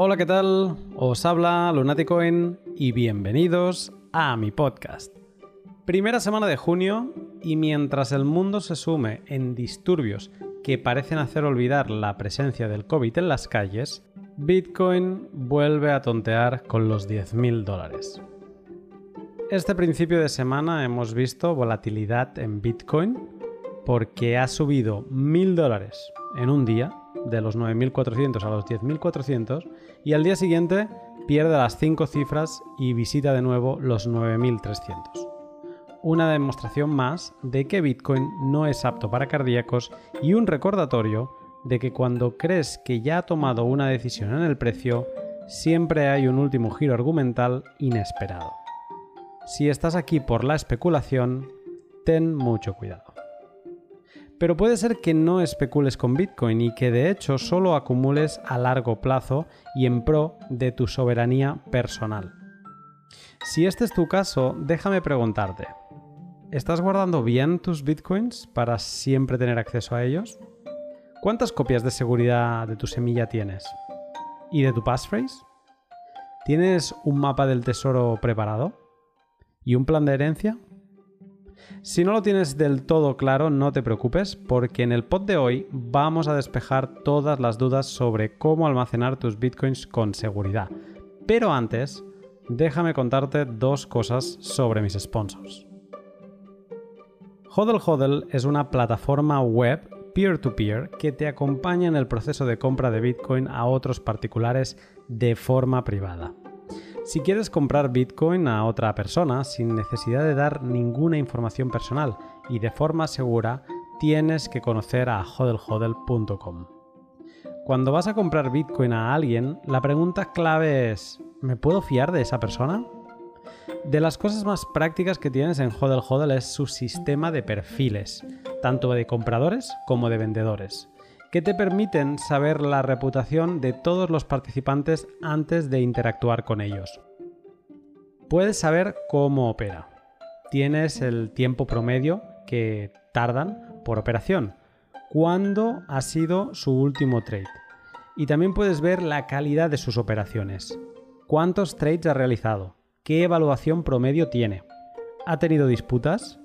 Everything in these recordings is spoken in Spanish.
Hola, ¿qué tal? Os habla Lunaticoin y bienvenidos a mi podcast. Primera semana de junio y mientras el mundo se sume en disturbios que parecen hacer olvidar la presencia del COVID en las calles, Bitcoin vuelve a tontear con los 10.000 dólares. Este principio de semana hemos visto volatilidad en Bitcoin porque ha subido 1.000 dólares en un día, de los 9.400 a los 10.400, y al día siguiente pierde las 5 cifras y visita de nuevo los 9.300. Una demostración más de que Bitcoin no es apto para cardíacos y un recordatorio de que cuando crees que ya ha tomado una decisión en el precio, siempre hay un último giro argumental inesperado. Si estás aquí por la especulación, ten mucho cuidado. Pero puede ser que no especules con Bitcoin y que de hecho solo acumules a largo plazo y en pro de tu soberanía personal. Si este es tu caso, déjame preguntarte, ¿estás guardando bien tus Bitcoins para siempre tener acceso a ellos? ¿Cuántas copias de seguridad de tu semilla tienes? ¿Y de tu passphrase? ¿Tienes un mapa del tesoro preparado? ¿Y un plan de herencia? Si no lo tienes del todo claro, no te preocupes, porque en el pod de hoy vamos a despejar todas las dudas sobre cómo almacenar tus bitcoins con seguridad. Pero antes, déjame contarte dos cosas sobre mis sponsors. Hodl Hodl es una plataforma web peer-to-peer -peer que te acompaña en el proceso de compra de Bitcoin a otros particulares de forma privada. Si quieres comprar Bitcoin a otra persona sin necesidad de dar ninguna información personal y de forma segura, tienes que conocer a hodlhodl.com. Cuando vas a comprar Bitcoin a alguien, la pregunta clave es, ¿me puedo fiar de esa persona? De las cosas más prácticas que tienes en Hodl Hodl es su sistema de perfiles, tanto de compradores como de vendedores que te permiten saber la reputación de todos los participantes antes de interactuar con ellos. Puedes saber cómo opera. Tienes el tiempo promedio que tardan por operación, cuándo ha sido su último trade. Y también puedes ver la calidad de sus operaciones. ¿Cuántos trades ha realizado? ¿Qué evaluación promedio tiene? ¿Ha tenido disputas?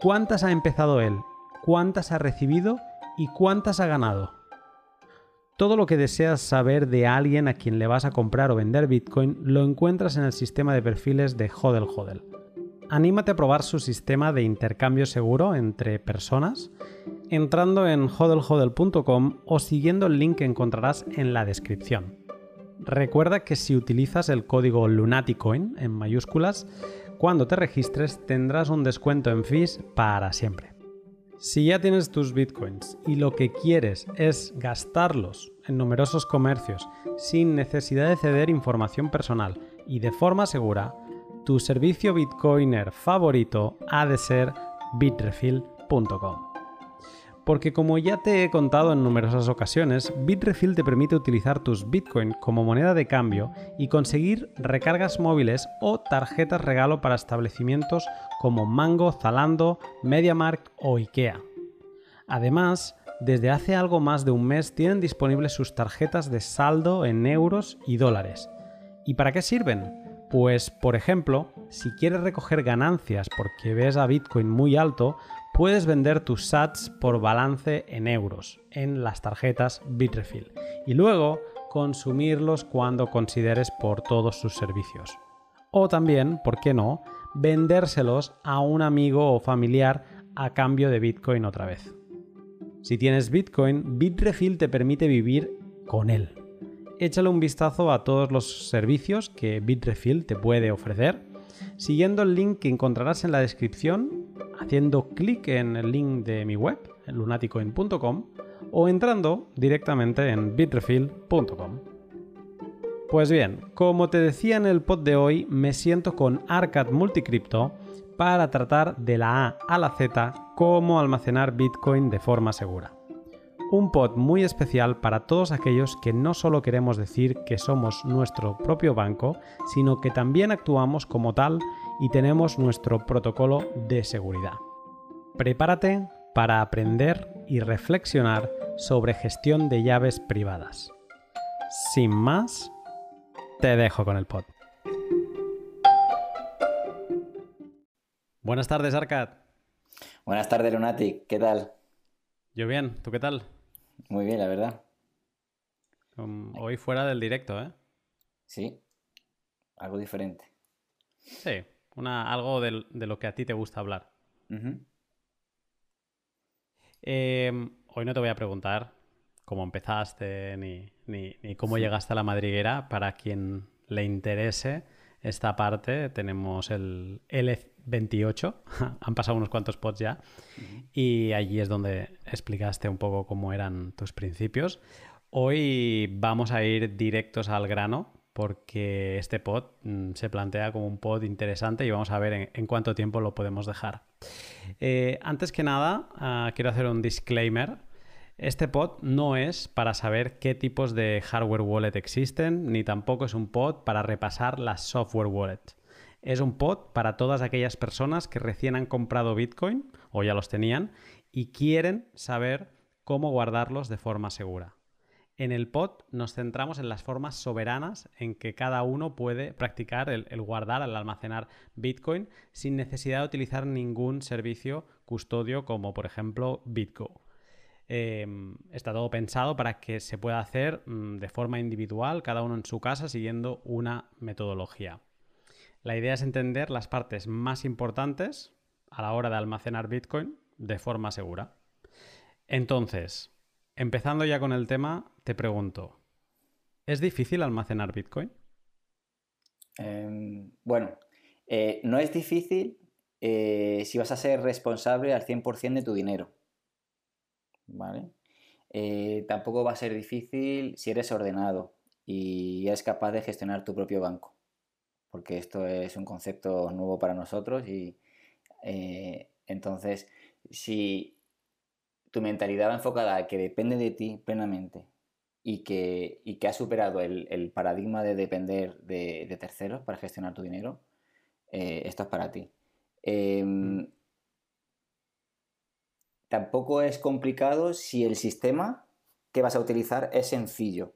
¿Cuántas ha empezado él? ¿Cuántas ha recibido? Y cuántas ha ganado. Todo lo que deseas saber de alguien a quien le vas a comprar o vender Bitcoin lo encuentras en el sistema de perfiles de Hodel Hodel. Anímate a probar su sistema de intercambio seguro entre personas entrando en hodlhodl.com o siguiendo el link que encontrarás en la descripción. Recuerda que si utilizas el código LUNATICOIN en mayúsculas, cuando te registres tendrás un descuento en fees para siempre. Si ya tienes tus bitcoins y lo que quieres es gastarlos en numerosos comercios sin necesidad de ceder información personal y de forma segura, tu servicio bitcoiner favorito ha de ser bitrefill.com. Porque como ya te he contado en numerosas ocasiones, Bitrefill te permite utilizar tus Bitcoin como moneda de cambio y conseguir recargas móviles o tarjetas regalo para establecimientos como Mango, Zalando, MediaMarkt o IKEA. Además, desde hace algo más de un mes tienen disponibles sus tarjetas de saldo en euros y dólares. ¿Y para qué sirven? Pues, por ejemplo, si quieres recoger ganancias porque ves a Bitcoin muy alto, puedes vender tus sats por balance en euros en las tarjetas Bitrefill y luego consumirlos cuando consideres por todos sus servicios. O también, ¿por qué no?, vendérselos a un amigo o familiar a cambio de Bitcoin otra vez. Si tienes Bitcoin, Bitrefill te permite vivir con él. Échale un vistazo a todos los servicios que Bitrefill te puede ofrecer siguiendo el link que encontrarás en la descripción, haciendo clic en el link de mi web, lunaticoin.com, o entrando directamente en bitrefill.com. Pues bien, como te decía en el pod de hoy, me siento con Arcad Multicrypto para tratar de la A a la Z cómo almacenar Bitcoin de forma segura un pod muy especial para todos aquellos que no solo queremos decir que somos nuestro propio banco, sino que también actuamos como tal y tenemos nuestro protocolo de seguridad. Prepárate para aprender y reflexionar sobre gestión de llaves privadas. sin más, te dejo con el pod. Buenas tardes, Arcad. Buenas tardes, Lunatic. ¿Qué tal? Yo bien, ¿tú qué tal? Muy bien, la verdad. hoy fuera del directo, ¿eh? Sí, algo diferente. Sí, una, algo de, lo que a ti te gusta hablar. Em, hoy no te voy a preguntar cómo empezaste ni, ni, cómo llegaste a la madriguera. Para quien le interese esta parte, tenemos el L28. Han pasado unos cuantos pods ya. Y allí es donde explicaste un poco cómo eran tus principios. Hoy vamos a ir directos al grano porque este pod mm, se plantea como un pod interesante y vamos a ver en, cuánto tiempo lo podemos dejar. Eh, antes que nada, ah, quiero hacer un disclaimer. Este pod no es para saber qué tipos de hardware wallet existen, ni tampoco es un pod para repasar las software wallet. Es un pod para todas aquellas personas que recién han comprado Bitcoin o ya los tenían y quieren saber cómo guardarlos de forma segura. En el pod nos centramos en las formas soberanas en que cada uno puede practicar el, guardar, el almacenar Bitcoin sin necesidad de utilizar ningún servicio custodio como por ejemplo Bitgo. Em, está todo pensado para que se pueda hacer mm, de forma individual, cada uno en su casa, siguiendo una metodología. La idea es entender las partes más importantes a la hora de almacenar Bitcoin de forma segura. Entonces, Empezando ya con el tema, te pregunto, ¿es difícil almacenar Bitcoin? Em, bueno, eh, no es difícil eh, si vas a ser responsable al 100% de tu dinero. ¿Vale? Eh, tampoco va a ser difícil si eres ordenado y eres capaz de gestionar tu propio banco. Porque esto es un concepto nuevo para nosotros y entonces si tu mentalidad va enfocada a que depende de ti plenamente y que, que ha superado el, paradigma de depender de, terceros para gestionar tu dinero, eh, esto es para ti. Em, mm. tampoco es complicado si el sistema que vas a utilizar es sencillo,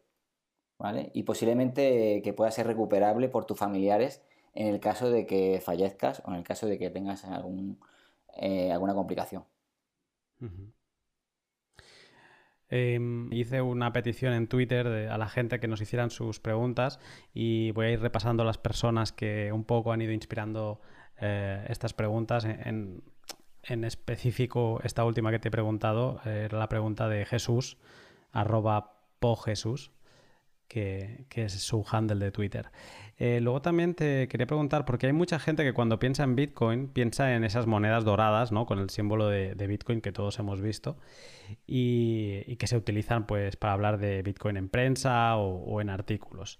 ¿vale? Y posiblemente que pueda ser recuperable por tus familiares en el caso de que fallezcas o en el caso de que tengas eh, alguna complicación. Em, hice una petición en Twitter a la gente que nos hicieran sus preguntas y voy a ir repasando las personas que un poco han ido inspirando eh, estas preguntas. En, específico, esta última que te he preguntado eh, era la pregunta de Jesús, arroba pojesús, que, que es su handle de Twitter. Eh, luego también te quería preguntar, porque hay mucha gente que cuando piensa en Bitcoin piensa en esas monedas doradas, ¿no? Con el símbolo de, Bitcoin que todos hemos visto y, que se utilizan pues para hablar de Bitcoin en prensa o, en artículos.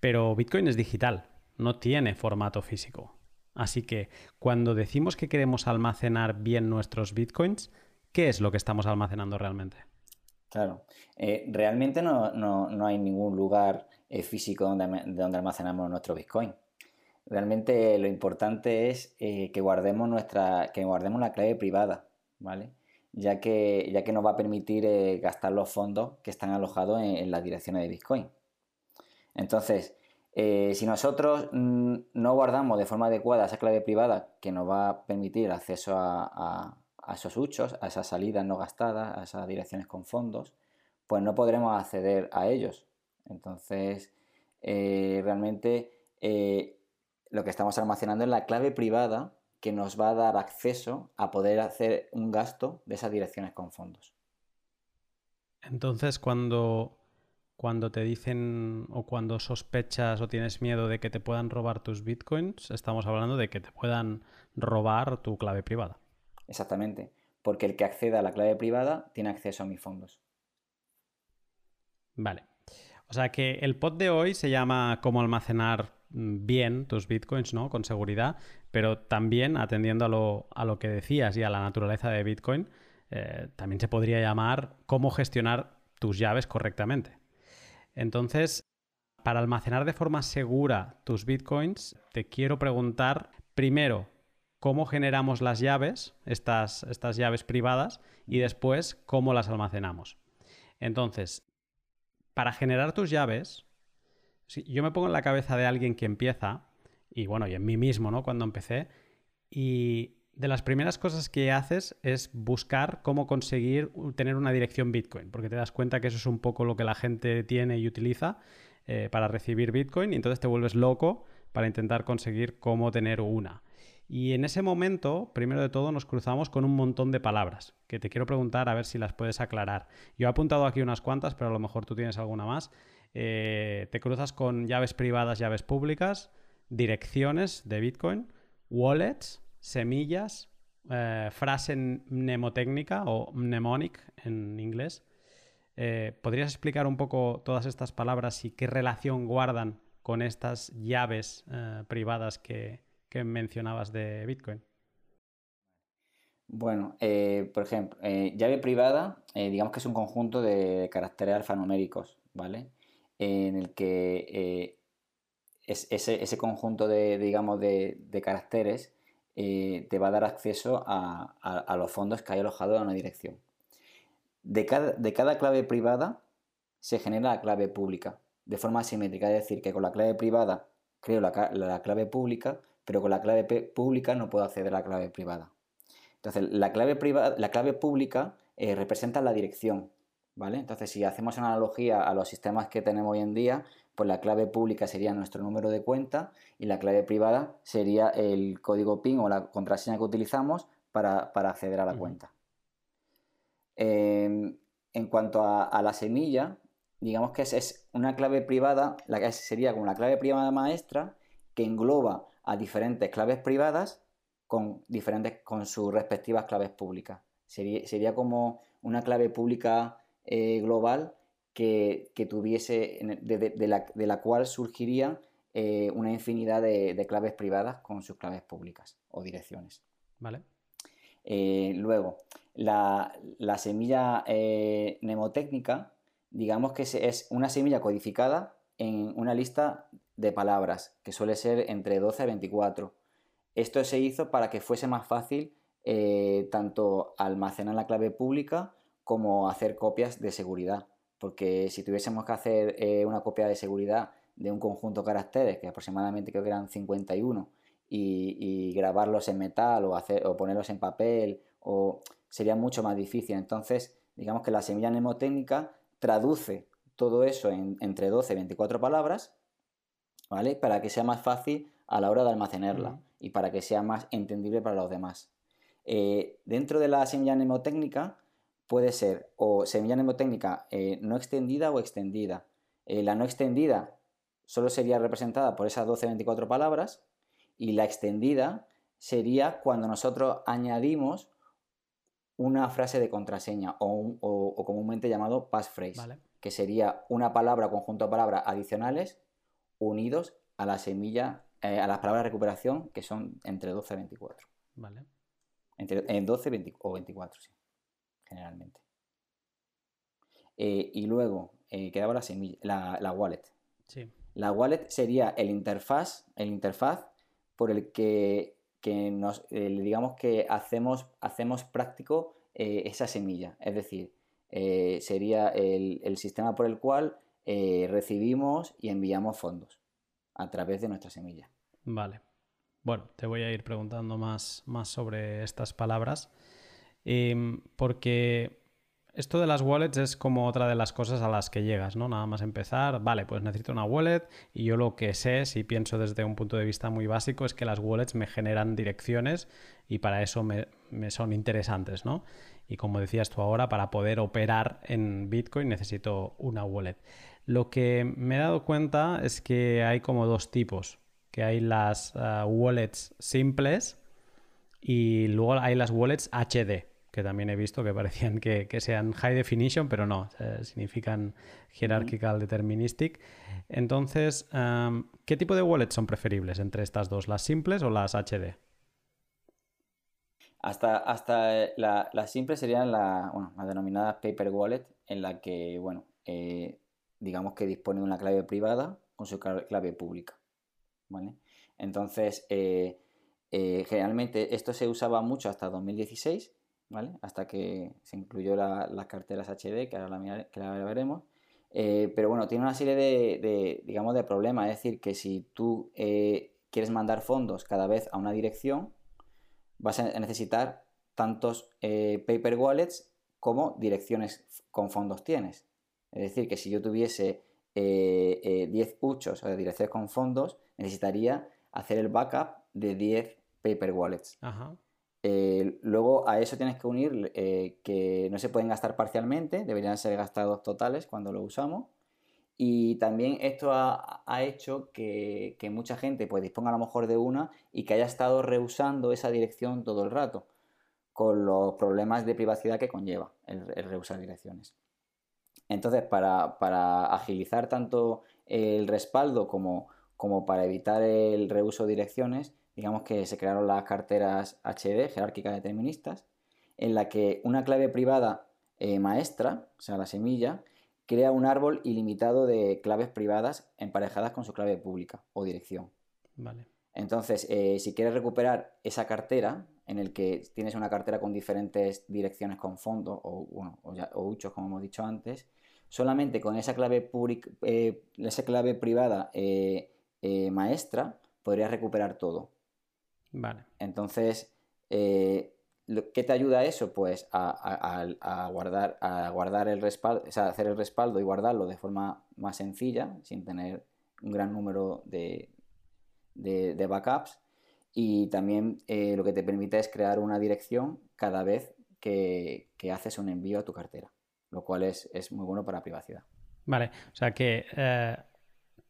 Pero Bitcoin es digital, no tiene formato físico. Así que cuando decimos que queremos almacenar bien nuestros Bitcoins, ¿qué es lo que estamos almacenando realmente? Claro, eh, realmente no, hay ningún lugar eh, físico donde, donde, almacenamos nuestro Bitcoin. Realmente lo importante es eh, que, guardemos nuestra, que guardemos la clave privada, ¿vale? Ya que, ya que nos va a permitir gastar los fondos que están alojados en, las direcciones de Bitcoin. Entonces, si nosotros mm, no guardamos de forma adecuada esa clave privada que nos va a permitir acceso a esos huchos, a esas salidas no gastadas, a esas direcciones con fondos, pues no podremos acceder a ellos. Entonces, eh, realmente eh, lo que estamos almacenando es la clave privada que nos va a dar acceso a poder hacer un gasto de esas direcciones con fondos. Entonces, cuando, cuando te dicen o cuando sospechas o tienes miedo de que te puedan robar tus bitcoins, estamos hablando de que te puedan robar tu clave privada. Exactamente, porque el que acceda a la clave privada tiene acceso a mis fondos. Vale. O sea que el pod de hoy se llama cómo almacenar bien tus bitcoins, ¿no? Con seguridad, pero también atendiendo a lo, que decías y a la naturaleza de Bitcoin, eh, también se podría llamar cómo gestionar tus llaves correctamente. Entonces, para almacenar de forma segura tus bitcoins, te quiero preguntar primero cómo generamos las llaves, estas, estas llaves privadas, y después cómo las almacenamos. Entonces, para generar tus llaves, si yo me pongo en la cabeza de alguien que empieza, y bueno, y en mí mismo, ¿no? Cuando empecé, y de las primeras cosas que haces es buscar cómo conseguir tener una dirección Bitcoin, porque te das cuenta que eso es un poco lo que la gente tiene y utiliza eh, para recibir Bitcoin, y entonces te vuelves loco para intentar conseguir cómo tener una. Y en ese momento, primero de todo, nos cruzamos con un montón de palabras que te quiero preguntar a ver si las puedes aclarar. Yo he apuntado aquí unas cuantas, pero a lo mejor tú tienes alguna más. Eh, te cruzas con llaves privadas, llaves públicas, direcciones de Bitcoin, wallets, semillas, eh, frase mnemotécnica o mnemonic en inglés. Eh, ¿Podrías explicar un poco todas estas palabras y qué relación guardan con estas llaves privadas que, que mencionabas de Bitcoin? Bueno, eh, por ejemplo, eh, llave privada, eh, digamos que es un conjunto de caracteres alfanuméricos, ¿vale? en el que ese, conjunto de, digamos, de, caracteres te va a dar acceso a, los fondos que hay alojados en una dirección. De cada, de cada clave privada se genera la clave pública de forma asimétrica, es decir, que con la clave privada creo la clave pública pero con la clave pública no puedo acceder a la clave privada. Entonces, la clave, privada, la clave pública eh, representa la dirección, ¿vale? Entonces, si hacemos una analogía a los sistemas que tenemos hoy en día, pues la clave pública sería nuestro número de cuenta y la clave privada sería el código PIN o la contraseña que utilizamos para, acceder a la cuenta. Em, en cuanto a, la semilla, digamos que es, una clave privada, la que sería como la clave privada maestra que engloba a diferentes claves privadas con, diferentes, con sus respectivas claves públicas. Sería, como una clave pública eh, global que, tuviese, de, la, cual surgiría eh, una infinidad de, claves privadas con sus claves públicas o direcciones. Vale. Eh, luego, la, semilla mnemotécnica, digamos que es una semilla codificada en una lista de palabras, que suele ser entre 12 y 24. Esto se hizo para que fuese más fácil eh, tanto almacenar la clave pública como hacer copias de seguridad. Porque si tuviésemos que hacer eh, una copia de seguridad de un conjunto de caracteres, que aproximadamente creo que eran 51, y, grabarlos en metal o, hacer, o ponerlos en papel, o sería mucho más difícil. Entonces, digamos que la semilla mnemotécnica traduce todo eso en, entre 12 y 24 palabras ¿vale? Para que sea más fácil a la hora de almacenarla y para que sea más entendible para los demás. Eh, dentro de la semilla mnemotécnica puede ser o semilla mnemotécnica eh, no extendida o extendida. Eh, la no extendida solo sería representada por esas 12-24 palabras y la extendida sería cuando nosotros añadimos una frase de contraseña o, comúnmente llamado passphrase, que sería una palabra o conjunto de palabras adicionales unidos a la semilla, eh, a las palabras de recuperación, que son entre 12 y 24. Vale. Entre, en 12 o 24, sí, generalmente. Eh, y luego eh, quedaba la, semilla, la, wallet. Sí. La wallet sería el interfaz, el interfaz por el que, nos, digamos que hacemos, hacemos práctico esa semilla. Es decir, sería el, sistema por el cual eh, recibimos y enviamos fondos a través de nuestra semilla. Vale. Bueno, te voy a ir preguntando más, más sobre estas palabras. Em, porque esto de las wallets es como otra de las cosas a las que llegas, ¿no? Nada más empezar, vale, pues necesito una wallet y yo lo que sé, si pienso desde un punto de vista muy básico, es que las wallets me generan direcciones y para eso me son interesantes, ¿no? Y como decías tú ahora, para poder operar en Bitcoin necesito una wallet. Lo que me he dado cuenta es que hay como dos tipos, que hay las ah, wallets simples y luego hay las wallets HD, que también he visto que parecían que, sean high definition, pero no, eh, significan hierarchical deterministic. Entonces, ¿qué tipo de wallets son preferibles entre estas dos, las simples o las HD? Hasta, hasta eh, las simples serían la, denominada paper wallet, en la que, bueno, eh, digamos que dispone de una clave privada con su clave pública. ¿vale? Entonces, eh, generalmente esto se usaba mucho hasta 2016, ¿vale? hasta que se incluyó las carteras HD, que ahora la, veremos. pero bueno, tiene una serie de, digamos, de problemas. Es decir, que si tú quieres mandar fondos cada vez a una dirección, vas a necesitar tantos paper wallets como direcciones con fondos tienes. Es decir, que si yo tuviese 10 eh, huchos o de direcciones con fondos, necesitaría hacer el backup de 10 paper wallets. Eh, luego a eso tienes que unir eh, que no se pueden gastar parcialmente, deberían ser gastados totales cuando lo usamos. Y también esto ha, hecho que, mucha gente pues, disponga a lo mejor de una y que haya estado reusando esa dirección todo el rato, con los problemas de privacidad que conlleva el, reusar direcciones. Entonces, para, agilizar tanto el respaldo como, para evitar el reuso de direcciones, digamos que se crearon las carteras HD, jerárquicas deterministas, en la que una clave privada eh, maestra, o sea, la semilla, crea un árbol ilimitado de claves privadas emparejadas con su clave pública o dirección. Vale. Entonces, eh, si quieres recuperar esa cartera, en el que tienes una cartera con diferentes direcciones con fondo o, bueno, o, huchos, como hemos dicho antes, solamente con esa clave, eh, esa clave privada eh, eh, maestra podrías recuperar todo. Vale. Entonces, ¿qué te ayuda eso? Pues a, guardar, a guardar el respaldo, o sea, hacer el respaldo y guardarlo de forma más sencilla, sin tener un gran número de, de backups. Y también lo que te permite es crear una dirección cada vez que haces un envío a tu cartera lo cual es, muy bueno para privacidad. Vale, o sea que eh,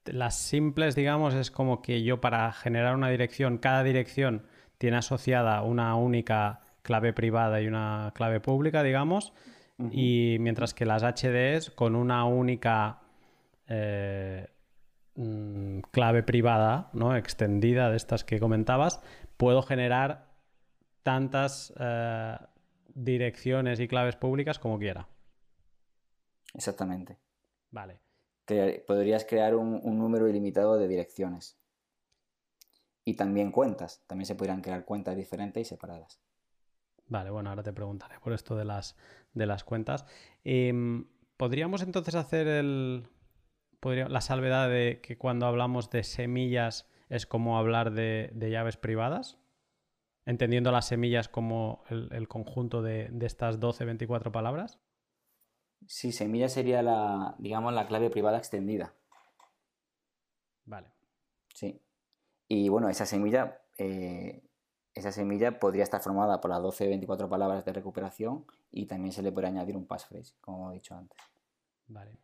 las simples, digamos, es como que yo para generar una dirección, cada dirección tiene asociada una única clave privada y una clave pública, digamos, y mientras que las HDs con una única eh, mm, clave privada, ¿no? Extendida de estas que comentabas, puedo generar tantas eh, direcciones y claves públicas como quiera. Exactamente. Vale. podrías crear un, número ilimitado de direcciones. Y también cuentas. También se podrían crear cuentas diferentes y separadas. Vale, bueno, ahora te preguntaré por esto de las, de las cuentas. Em, ¿Podríamos entonces hacer el, la salvedad de que cuando hablamos de semillas es como hablar de, llaves privadas? Entendiendo las semillas como el, conjunto de, de, estas 12, 24 palabras. Sí, semilla sería la, digamos, la clave privada extendida. Vale. Sí. Y bueno, esa semilla, eh, esa semilla podría estar formada por las 12 24 palabras de recuperación y también se le puede añadir un passphrase, como he dicho antes. Vale.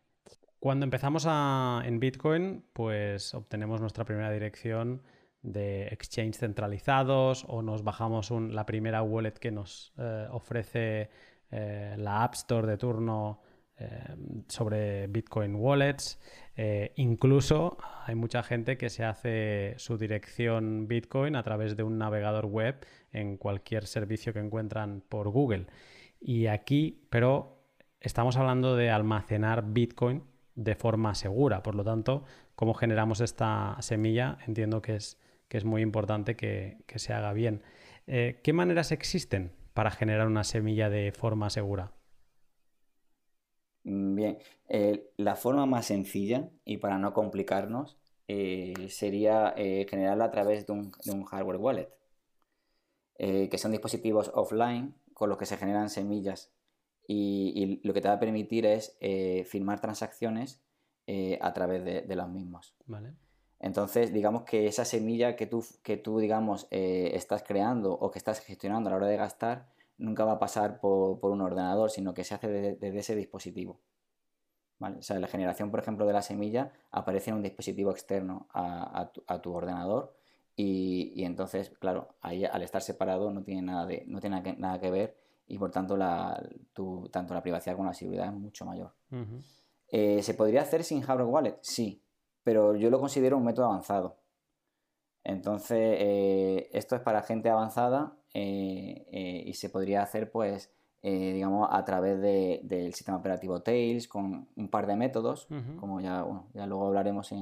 Cuando empezamos en Bitcoin, pues obtenemos nuestra primera dirección de exchange centralizados o nos bajamos la primera wallet que nos eh, ofrece eh, la App Store de turno sobre Bitcoin Wallets. Eh, incluso hay mucha gente que se hace su dirección Bitcoin a través de un navegador web en cualquier servicio que encuentran por Google. Y aquí, pero estamos hablando de almacenar Bitcoin de forma segura. Por lo tanto, cómo generamos esta semilla, entiendo que es, que es muy importante que, se haga bien. Eh, ¿Qué maneras existen para generar una semilla de forma segura? Mm, bien, eh, la forma más sencilla y para no complicarnos eh, sería eh, generarla a través de un, hardware wallet, que son dispositivos offline con los que se generan semillas y, lo que te va a permitir es firmar transacciones a través de, los mismos. Entonces, digamos que esa semilla que tú, que tú digamos, estás creando o que estás gestionando a la hora de gastar, nunca va a pasar por, un ordenador, sino que se hace desde, ese dispositivo. ¿Vale? O sea, la generación, por ejemplo, de la semilla aparece en un dispositivo externo a, tu, ordenador y, entonces, claro, ahí al estar separado no tiene nada, de, no tiene nada que ver y por tanto la, tanto la privacidad como la seguridad es mucho mayor. Eh, ¿Se podría hacer sin hardware wallet? Sí, pero yo lo considero un método avanzado. Entonces, eh, esto es para gente avanzada eh, eh, y se podría hacer, pues, digamos, a través del sistema operativo Tails con un par de métodos, como ya, ya luego hablaremos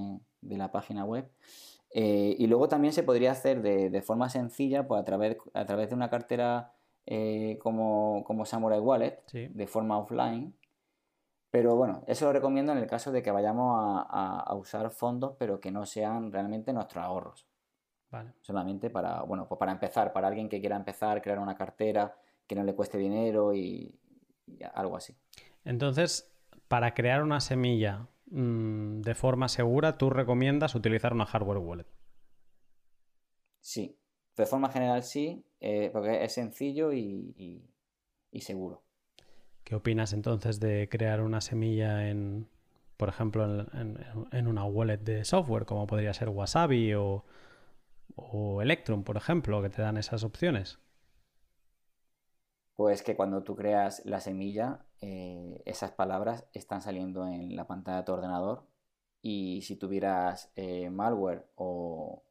de la página web. y luego también se podría hacer de, forma sencilla, pues, a través, a través de una cartera como, como Samurai Wallet, de forma offline, Pero bueno, eso lo recomiendo en el caso de que vayamos a, usar fondos, pero que no sean realmente nuestros ahorros. Vale. Solamente para, bueno, pues para empezar, para alguien que quiera empezar, crear una cartera, que no le cueste dinero y, algo así. Entonces, para crear una semilla mm, de forma segura, tú recomiendas utilizar una hardware wallet. Sí, de forma general sí, eh, porque es sencillo y seguro. ¿Qué opinas entonces de crear una semilla en, por ejemplo, en, una wallet de software, como podría ser Wasabi o, Electrum, por ejemplo, que te dan esas opciones? Pues que cuando tú creas la semilla, eh, esas palabras están saliendo en la pantalla de tu ordenador y si tuvieras eh, malware o,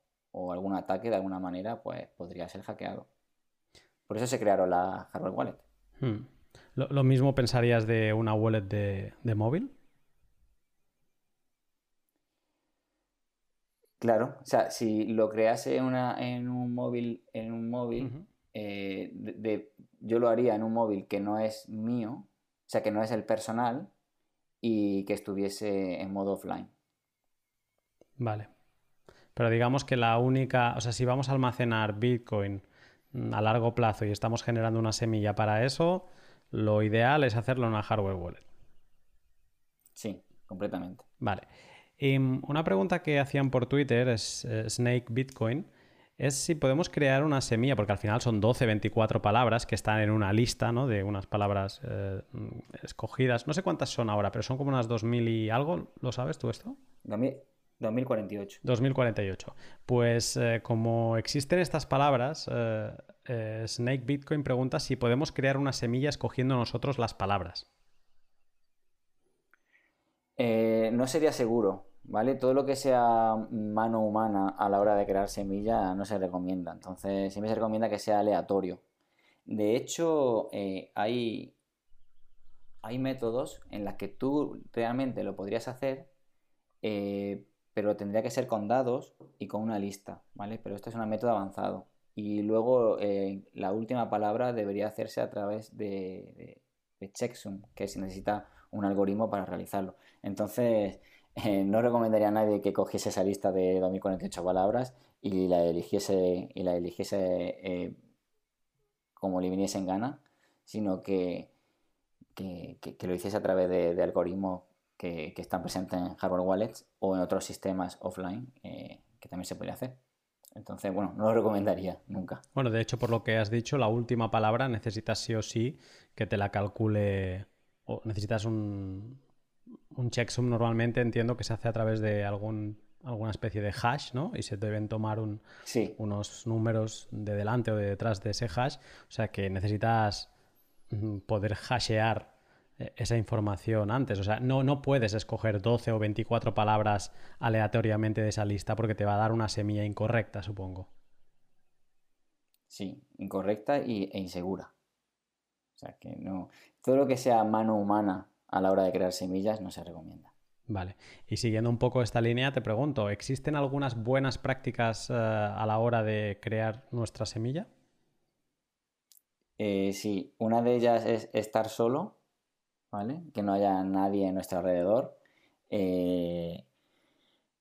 algún ataque de alguna manera, pues podría ser hackeado. Por eso se crearon la hardware wallet. Hmm. ¿Lo, mismo pensarías de una wallet de, móvil? Claro, o sea, si lo crease una, en un móvil, en un móvil, eh, yo lo haría en un móvil que no es mío, o sea, que no es el personal y que estuviese en modo offline. Vale. Pero digamos que la única, o sea, si vamos a almacenar Bitcoin mm, a largo plazo y estamos generando una semilla para eso, lo ideal es hacerlo en una hardware wallet. Sí, completamente. Vale. Em, una pregunta que hacían por Twitter es eh, Snake Bitcoin. Es si podemos crear una semilla, porque al final son 12, 24 palabras que están en una lista, ¿no? De unas palabras eh, escogidas. No sé cuántas son ahora, pero son como unas 2000 y algo. ¿Lo sabes tú esto? 2048. 2048. Pues eh, como existen estas palabras, eh, Snake Bitcoin pregunta si podemos crear una semilla escogiendo nosotros las palabras. No sería seguro, ¿vale? Todo lo que sea mano humana a la hora de crear semilla no se recomienda. Entonces, siempre se recomienda que sea aleatorio. De hecho, hay, hay métodos en los que tú realmente lo podrías hacer, pero tendría que ser con dados y con una lista, ¿vale? Pero esto es un método avanzado. Y luego eh, la última palabra debería hacerse a través de, checksum, que se necesita un algoritmo para realizarlo. Entonces, eh, no recomendaría a nadie que cogiese esa lista de 2048 palabras y la eligiese, y la eligiese eh, como le viniese en gana, sino que, que, lo hiciese a través de, algoritmos que, están presentes en hardware wallets o en otros sistemas offline eh, que también se puede hacer. Entonces, bueno, no lo recomendaría nunca. Bueno, de hecho, por lo que has dicho, la última palabra necesitas sí o sí que te la calcule o necesitas un, un checksum. Normalmente entiendo que se hace a través de algún, alguna especie de hash, ¿no? Y se deben tomar un, unos números de delante o de detrás de ese hash. O sea que necesitas mm, poder hashear e-, esa información antes. O sea, no, no puedes escoger 12 o 24 palabras aleatoriamente de esa lista porque te va a dar una semilla incorrecta, supongo. Sí, incorrecta y, e insegura. O sea que no. Todo lo que sea mano humana a la hora de crear semillas no se recomienda. Vale. Y siguiendo un poco esta línea, te pregunto, ¿existen algunas buenas prácticas eh, a la hora de crear nuestra semilla? Eh, sí, una de ellas es estar solo que no haya nadie en nuestro alrededor. Eh,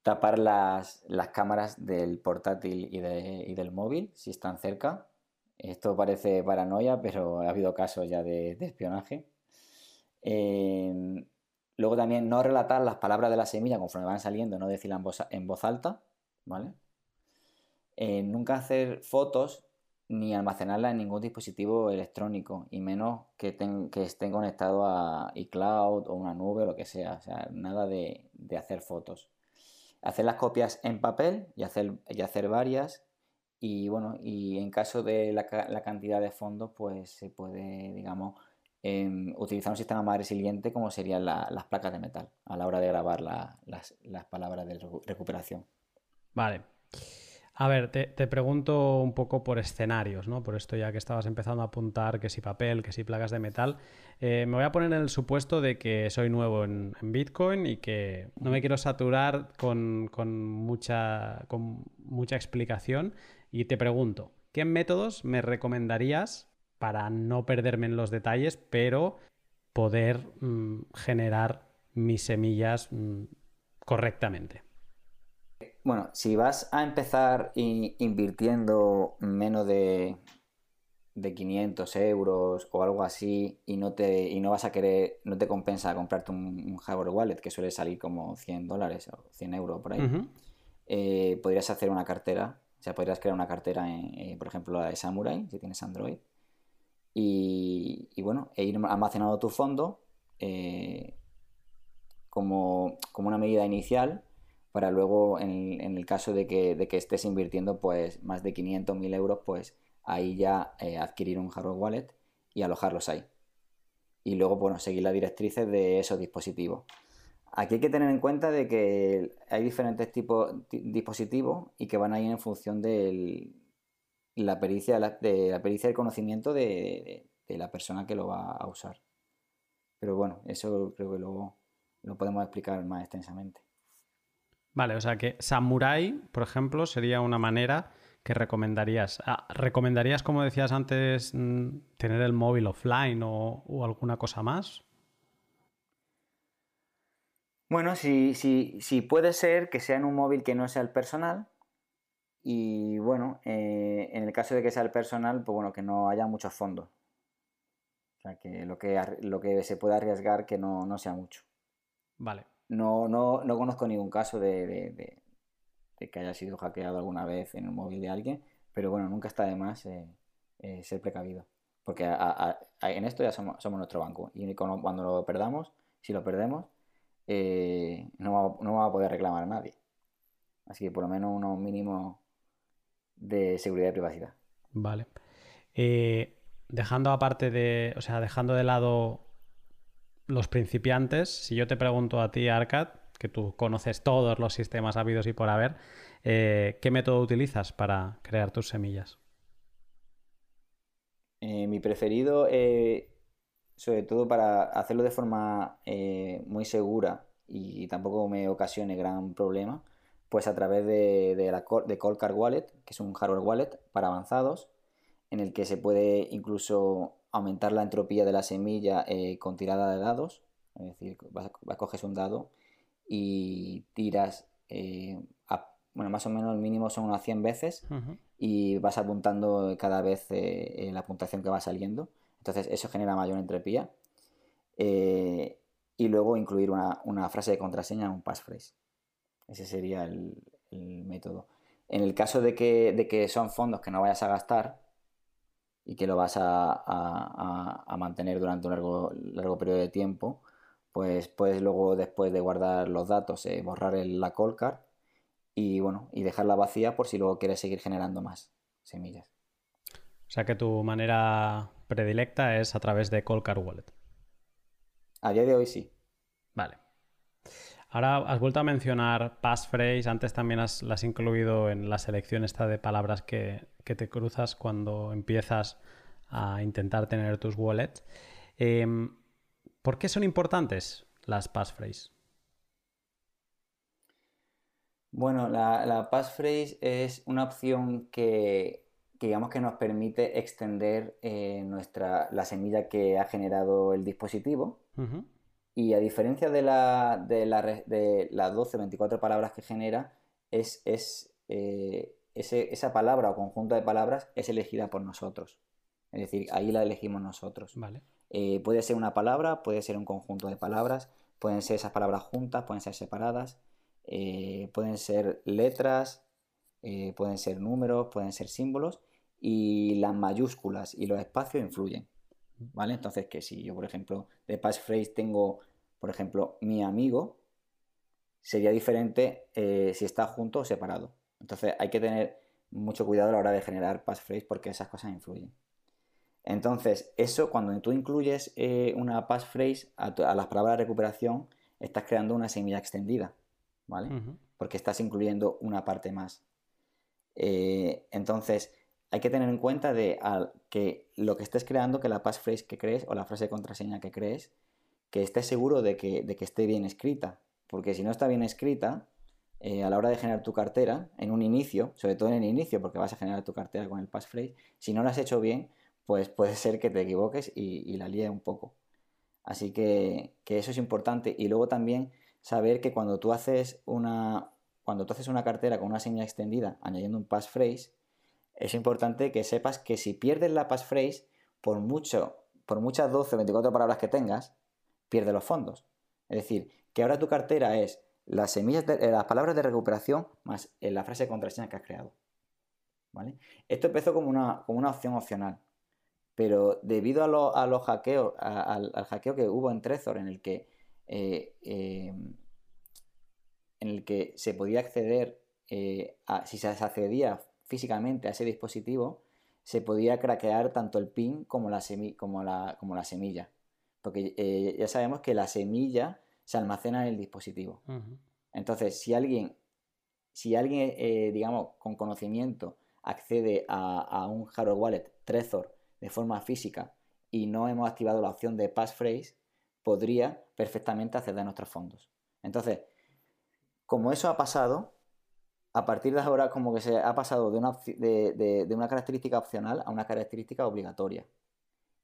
tapar las, cámaras del portátil y, del móvil si están cerca. Esto parece paranoia, pero ha habido casos ya de, espionaje. Eh, luego también no relatar las palabras de la semilla conforme van saliendo, no decirlas en voz, alta, ¿vale? Eh, nunca hacer fotos ni almacenarla en ningún dispositivo electrónico y menos que, que estén conectados a iCloud o una nube o lo que sea. O sea, nada de, hacer fotos. Hacer las copias en papel y hacer, y hacer varias. Y bueno, y en caso de la, cantidad de fondos, pues se puede, digamos, em, utilizar un sistema más resiliente como serían las placas de metal a la hora de grabar las, las palabras de recuperación. Vale. A ver, te, pregunto un poco por escenarios, ¿no? Por esto ya que estabas empezando a apuntar que si papel, que si placas de metal. Eh, me voy a poner en el supuesto de que soy nuevo en, Bitcoin y que no me quiero saturar con, mucha, con mucha explicación. Y te pregunto, ¿qué métodos me recomendarías para no perderme en los detalles, pero poder mm, generar mis semillas mm, correctamente. Bueno, si vas a empezar invirtiendo menos de, de 500 euros o algo así y no te y no vas a querer, no te compensa comprarte un, hardware wallet que suele salir como 100 dólares o 100 euros por ahí, eh, podrías hacer una cartera, sea, podrías crear una cartera, en, por ejemplo, la de Samurai, si tienes Android, y, bueno, e ir almacenando tu fondo eh, como, como, una medida inicial para luego, en, el caso de que, de que, estés invirtiendo pues más de 500, 1000 euros, pues ahí ya eh, adquirir un hardware wallet y alojarlos ahí. Y luego, bueno, seguir las directrices de esos dispositivos. Aquí hay que tener en cuenta de que hay diferentes tipos de dispositivos y que van a ir en función de la pericia, de la pericia del conocimiento de, la persona que lo va a usar. Pero bueno, eso creo que luego lo podemos explicar más extensamente. Vale, o sea que Samurai, por ejemplo, sería una manera que recomendarías. Ah, ¿Recomendarías, como decías antes, mm, tener el móvil offline o alguna cosa más? Bueno, si, si, puede ser que sea en un móvil que no sea el personal. Y bueno, eh, en el caso de que sea el personal, pues bueno, que no haya muchos fondos. O sea, que lo que, lo que se pueda arriesgar que no, sea mucho. Vale. No, no, no conozco ningún caso de, que haya sido hackeado alguna vez en un móvil de alguien, pero bueno, nunca está de más eh, eh, ser precavido. Porque en esto ya somos, somos nuestro banco. Y cuando lo perdamos, si lo perdemos, eh, no, va, a poder reclamar a nadie. Así que por lo menos unos mínimos de seguridad y privacidad. Vale. Eh, dejando aparte de, o sea, dejando de lado los principiantes, si yo te pregunto a ti, Arcad, que tú conoces todos los sistemas habidos y por haber, eh, ¿qué método utilizas para crear tus semillas? mi preferido sobre todo para hacerlo de forma eh, muy segura y tampoco me ocasione gran problema, pues a través de, de, la, de Wallet, que es un hardware wallet para avanzados, en el que se puede incluso aumentar la entropía de la semilla eh, con tirada de dados, es decir, vas, coges un dado y tiras, eh, bueno, más o menos el mínimo son unas 100 veces y vas apuntando cada vez la puntuación que va saliendo entonces eso genera mayor entropía. Eh, y luego incluir una, frase de contraseña en un passphrase. Ese sería el, método. En el caso de que, son fondos que no vayas a gastar y que lo vas a, mantener durante un largo, largo, periodo de tiempo, pues puedes luego, después de guardar los datos, eh, borrar la call card y, bueno, y dejarla vacía por si luego quieres seguir generando más semillas. O sea que tu manera predilecta es a través de Colcar Wallet. A día de hoy sí. Vale. Ahora has vuelto a mencionar passphrase, antes también has, las has incluido en la selección esta de palabras que, te cruzas cuando empiezas a intentar tener tus wallets. Em, ¿Por qué son importantes las passphrase? Bueno, la, la passphrase es una opción que digamos que nos permite extender eh, nuestra, la semilla que ha generado el dispositivo. Y a diferencia de, la, de, la, de las 12, 24 palabras que genera, es, es eh, esa palabra o conjunto de palabras es elegida por nosotros. Es decir, ahí la elegimos nosotros. Vale. Eh, puede ser una palabra, puede ser un conjunto de palabras, pueden ser esas palabras juntas, pueden ser separadas, pueden ser letras, pueden ser números, pueden ser símbolos y las mayúsculas y los espacios influyen. ¿Vale? Entonces, que si yo, por ejemplo, de passphrase tengo, por ejemplo, mi amigo, sería diferente eh, si está junto o separado. Entonces, hay que tener mucho cuidado a la hora de generar passphrase porque esas cosas influyen. Entonces, eso, cuando tú incluyes eh, una passphrase a, a, las palabras de recuperación, estás creando una semilla extendida, ¿vale? Porque estás incluyendo una parte más. Eh, entonces, hay que tener en cuenta de que lo que estés creando, que la passphrase que crees o la frase de contraseña que crees, que estés seguro de que, esté bien escrita. Porque si no está bien escrita, eh, a la hora de generar tu cartera, en un inicio, sobre todo en el inicio, porque vas a generar tu cartera con el passphrase, si no lo has hecho bien, pues puede ser que te equivoques y, la líe un poco. Así que, eso es importante. Y luego también saber que cuando tú haces una, cuando tú haces una cartera con una semilla extendida añadiendo un passphrase, es importante que sepas que si pierdes la passphrase, por, mucho, por muchas 12 o 24 palabras que tengas, pierdes los fondos. Es decir, que ahora tu cartera es las semillas de, las palabras de recuperación más la frase de contraseña que has creado. ¿Vale? Esto empezó como una, como una opción opcional. Pero debido a, los hackeos, al, hackeo que hubo en Trezor, en el que eh, em, en el que se podía acceder, eh, si se accedía físicamente a ese dispositivo, se podía craquear tanto el pin como la, como como la semilla. Porque eh, ya sabemos que la semilla se almacena en el dispositivo. Entonces, si alguien, si alguien digamos, con conocimiento accede a, a un hardware wallet Trezor de forma física y no hemos activado la opción de passphrase, podría perfectamente acceder a nuestros fondos. Entonces, como eso ha pasado, a partir de ahora como que se ha pasado de una, de, una característica opcional a una característica obligatoria.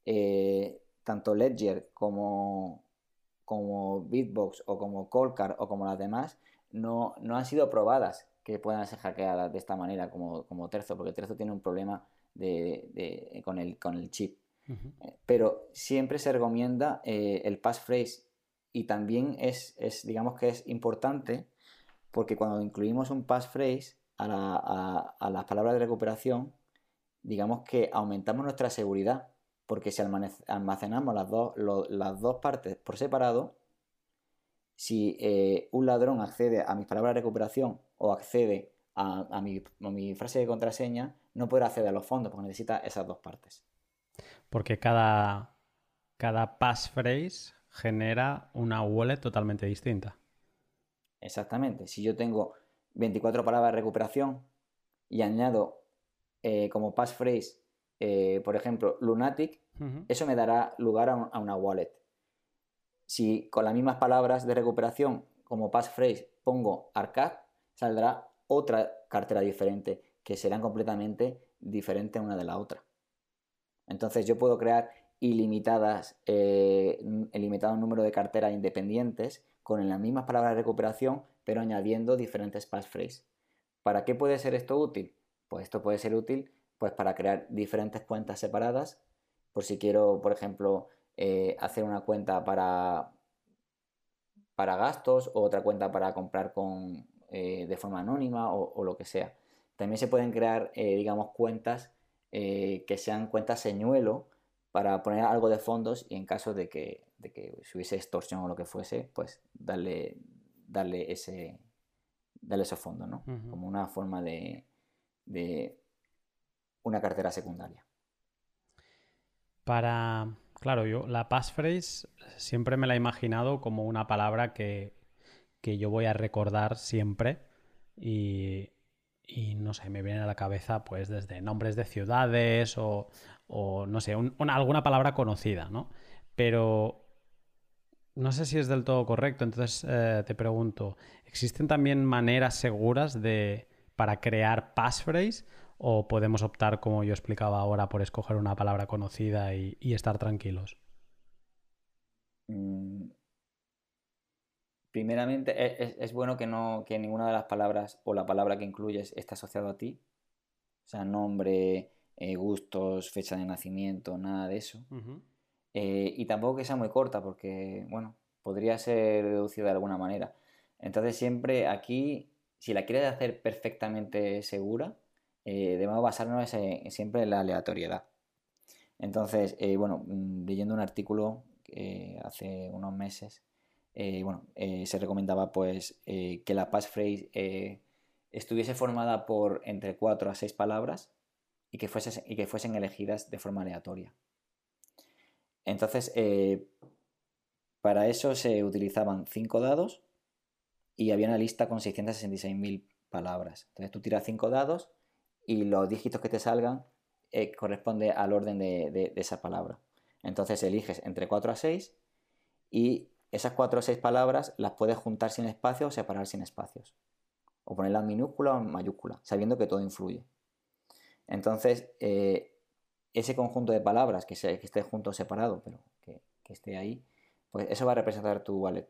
Eh, tanto Ledger como, como Bitbox o como Coldcard o como las demás no, no, han sido probadas que puedan ser hackeadas de esta manera como, como Terzo, porque Terzo tiene un problema de, con, el, con el chip. Eh, pero siempre se recomienda eh, el passphrase y también es, es, digamos que es importante porque cuando incluimos un passphrase a, la, a, las palabras de recuperación, digamos que aumentamos nuestra seguridad porque si almacenamos las dos, partes por separado, si eh, un ladrón accede a mis palabras de recuperación o accede a, a, mi, a mi frase de contraseña, no podrá acceder a los fondos porque necesita esas dos partes. Porque cada, cada passphrase genera una wallet totalmente distinta. Exactamente. Si yo tengo 24 palabras de recuperación y añado eh, como passphrase, eh, por ejemplo, Lunatic, eso me dará lugar a, una wallet. Si con las mismas palabras de recuperación como passphrase pongo Arcad, saldrá otra cartera diferente que serán completamente diferentes una de la otra. Entonces yo puedo crear ilimitadas, eh, ilimitado número de carteras independientes con las mismas palabras de recuperación, pero añadiendo diferentes passphrases. ¿Para qué puede ser esto útil? Pues esto puede ser útil pues para crear diferentes cuentas separadas, por si quiero, por ejemplo, eh, hacer una cuenta para, para gastos o otra cuenta para comprar con, eh, de forma anónima o, lo que sea. También se pueden crear, eh, digamos, cuentas que sean cuentas señuelo para poner algo de fondos y en caso de que, de que hubiese extorsión o lo que fuese, pues darle, darle, ese, darle esos fondos, ¿no? Como una forma de, de una cartera secundaria. Para, claro, yo la passphrase siempre me la he imaginado como una palabra que, que yo voy a recordar siempre y, y no sé, me viene a la cabeza pues desde nombres de ciudades o, no sé, alguna palabra conocida, ¿no? Pero no sé si es del todo correcto, entonces eh, te pregunto, ¿existen también maneras seguras de, para crear passphrase o podemos optar, como yo explicaba ahora, por escoger una palabra conocida y, estar tranquilos? Mm, Primeramente, e, es, bueno que, no, que ninguna de las palabras o la palabra que incluyes esté asociado a ti. O sea, nombre, eh, gustos, fecha de nacimiento, nada de eso. Eh, y tampoco que sea muy corta, porque, bueno, podría ser deducida de alguna manera. Entonces, siempre aquí, si la quieres hacer perfectamente segura, eh, debemos basarnos siempre en la aleatoriedad. Entonces, bueno, mm, leyendo un artículo hace unos meses eh, bueno, eh, se recomendaba pues eh, que la passphrase estuviese formada por entre 4 a 6 palabras y que, y que fuesen elegidas de forma aleatoria. Entonces, para eso se utilizaban 5 dados y había una lista con 666.000 palabras. Entonces tú tiras 5 dados y los dígitos que te salgan corresponde al orden de, de, esa palabra. Entonces eliges entre 4 a 6 y esas cuatro o seis palabras las puedes juntar sin espacios o separar sin espacios. O ponerlas en minúscula o en mayúscula, sabiendo que todo influye. Entonces, eh, ese conjunto de palabras, que, que esté junto o separado, pero que, esté ahí, pues eso va a representar tu wallet,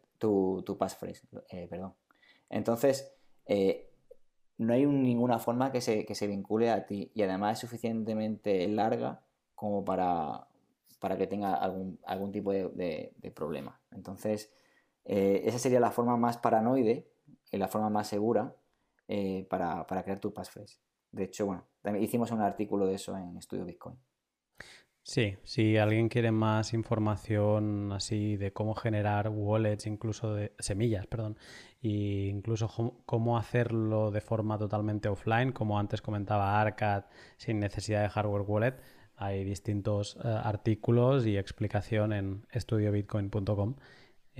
passphrase, eh. Entonces, eh, no hay ninguna forma que se, vincule a ti y además es suficientemente larga como para, para que tenga algún, algún tipo de, problema. Entonces, eh, esa sería la forma más paranoide y la forma más segura para, para, crear tu passphrase. De hecho, bueno, hicimos un artículo de eso en Estudio Bitcoin. Sí, si alguien quiere más información así de cómo generar wallets, incluso de semillas, perdón, e incluso cómo hacerlo de forma totalmente offline, como antes comentaba Arcad, sin necesidad de hardware wallet, hay distintos eh, artículos y explicación en estudiobitcoin.com,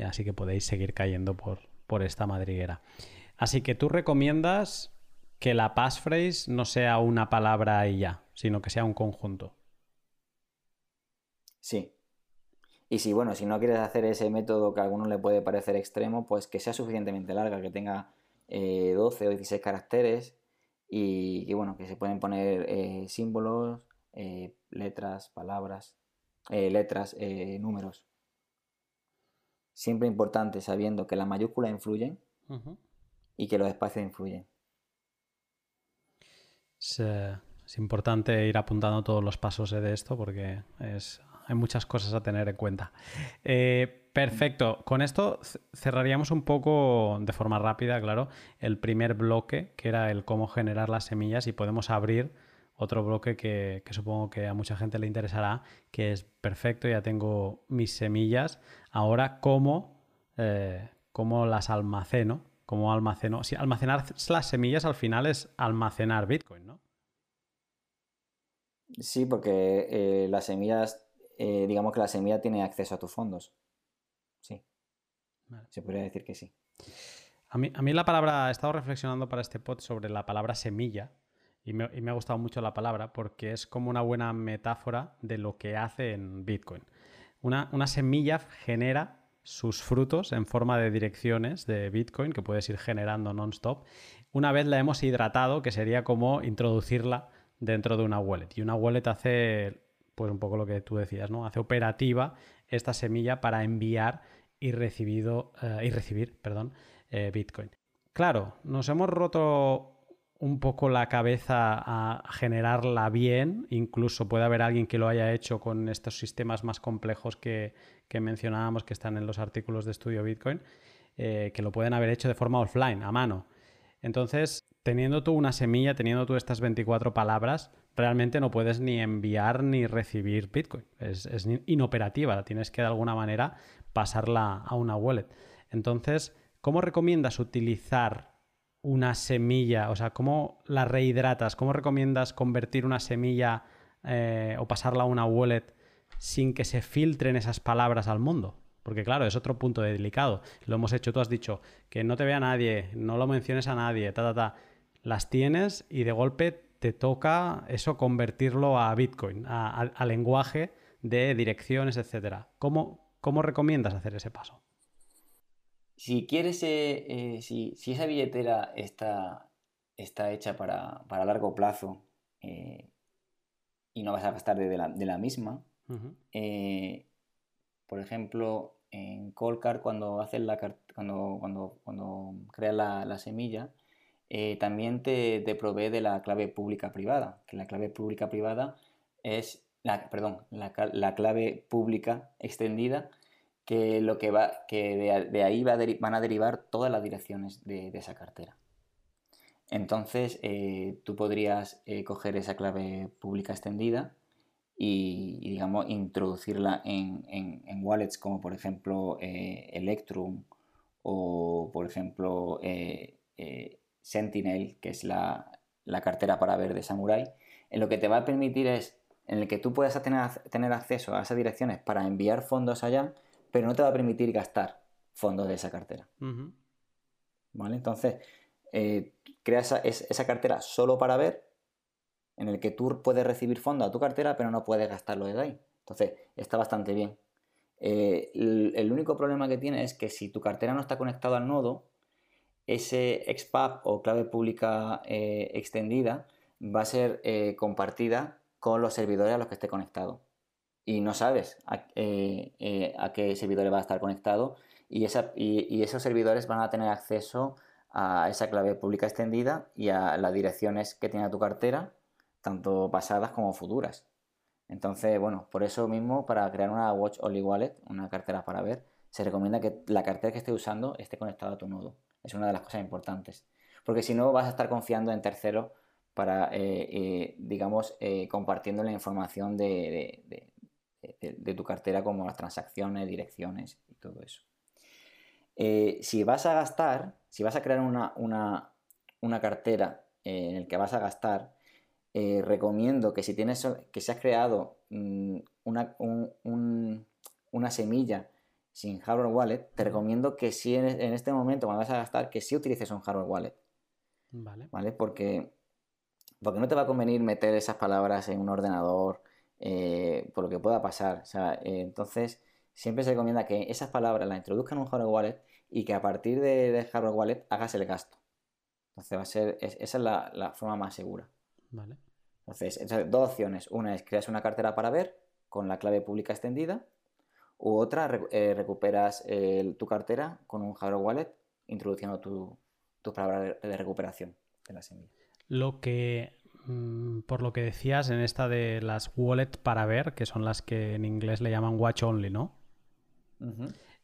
así que podéis seguir cayendo por, por esta madriguera. Así que tú recomiendas que la passphrase no sea una palabra y ya, sino que sea un conjunto. Sí. Y si, bueno, si no quieres hacer ese método que a algunos le puede parecer extremo, pues que sea suficientemente larga, que tenga 12 eh, o 16 caracteres y que, bueno, que se pueden poner eh, símbolos, eh, letras, palabras, letras, números. Siempre importante sabiendo que las mayúsculas influyen y que los espacios influyen. es importante ir apuntando todos los pasos de esto porque es hay muchas cosas a tener en cuenta. Eh, perfecto. Con esto cerraríamos un poco de forma rápida, claro, el primer bloque, que era el cómo generar las semillas, y podemos abrir otro bloque que, supongo que a mucha gente le interesará, que es perfecto, ya tengo mis semillas. Ahora, ¿cómo, eh, cómo las almaceno? ¿Cómo almaceno? Si almacenar las semillas al final es almacenar Bitcoin, ¿no? Sí, porque eh, las semillas eh, digamos que la semilla tiene acceso a tus fondos. Sí. Se podría decir que sí. A mí, a mí, la palabra, he estado reflexionando para este pod sobre la palabra semilla y me, ha gustado mucho la palabra porque es como una buena metáfora de lo que hace en Bitcoin. Una, una semilla genera sus frutos en forma de direcciones de Bitcoin que puedes ir generando non-stop. Una vez la hemos hidratado, que sería como introducirla dentro de una wallet. Y una wallet hace pues un poco lo que tú decías, ¿no? Hace operativa esta semilla para enviar y, recibido, eh, y recibir perdón, eh, Bitcoin. Claro, nos hemos roto un poco la cabeza a generarla bien, incluso puede haber alguien que lo haya hecho con estos sistemas más complejos que, mencionábamos que están en los artículos de estudio Bitcoin, eh, que lo pueden haber hecho de forma offline, a mano. Entonces, teniendo tú una semilla, teniendo tú estas 24 palabras, realmente no puedes ni enviar ni recibir Bitcoin. Es, inoperativa, tienes que de alguna manera pasarla a una wallet. Entonces, ¿cómo recomiendas utilizar una semilla? O sea, ¿cómo la rehidratas? ¿Cómo recomiendas convertir una semilla eh, o pasarla a una wallet sin que se filtren esas palabras al mundo? Porque claro, es otro punto delicado. Lo hemos hecho, tú has dicho que no te vea nadie, no lo menciones a nadie, ta, ta, ta. Las tienes y de golpe te toca eso convertirlo a Bitcoin, a, lenguaje de direcciones, etcétera. ¿Cómo, ¿Cómo, recomiendas hacer ese paso? Si quieres, eh, eh, si, esa billetera está, está hecha para, largo plazo eh, y no vas a gastar de la, misma, por ejemplo, en Colcar cuando haces la cuando, cuando, cuando creas la semilla, eh, también te, provee de la clave pública privada, que la clave pública privada es, la, perdón, la, clave pública extendida, que, lo que, va, que de, ahí va van a derivar todas las direcciones de, esa cartera. Entonces, eh, tú podrías eh, coger esa clave pública extendida y, digamos, introducirla en, en, wallets como, por ejemplo, Electrum o, por ejemplo, Sentinel, que es la, cartera para ver de Samurai, en lo que te va a permitir es en el que tú puedas tener, acceso a esas direcciones para enviar fondos allá, pero no te va a permitir gastar fondos de esa cartera. ¿Vale? Entonces, eh, crea esa, cartera solo para ver, en el que tú puedes recibir fondos a tu cartera, pero no puedes gastarlo de ahí. Entonces, está bastante bien. Eh, el, único problema que tiene es que si tu cartera no está conectada al nodo, ese XPub o clave pública eh, extendida va a ser eh, compartida con los servidores a los que esté conectado. y no sabes a, qué servidores va a estar conectado y, esos servidores van a tener acceso a esa clave pública extendida y a las direcciones que tiene tu cartera, tanto pasadas como futuras. Entonces, bueno, por eso mismo, para crear una Watch Only Wallet, una cartera para ver, se recomienda que la cartera que esté usando esté conectada a tu nodo. Es una de las cosas importantes. Porque si no, vas a estar confiando en terceros para, eh, eh, digamos, eh, compartiendo la información de, tu cartera como las transacciones, direcciones y todo eso. si vas a gastar, si vas a crear una, una cartera en el que vas a gastar, recomiendo que si tienes que se has creado mm, una, una semilla sin hardware wallet, te recomiendo que si en, este momento cuando vas a gastar, que sí utilices un hardware wallet. Vale. ¿Vale? Porque, porque no te va a convenir meter esas palabras en un ordenador eh, por lo que pueda pasar. Eh, entonces, siempre se recomienda que esas palabras las introduzcan en un hardware wallet y que a partir de, hardware wallet hagas el gasto. Entonces, va a ser, esa es la, forma más segura. Vale. Entonces, dos opciones. Una es creas una cartera para ver con la clave pública extendida u otra, eh, recuperas tu cartera con un hardware wallet introduciendo tu, tu palabra de recuperación de la semilla. Lo que, mm, por lo que decías en esta de las wallet para ver, que son las que en inglés le llaman watch only, ¿no?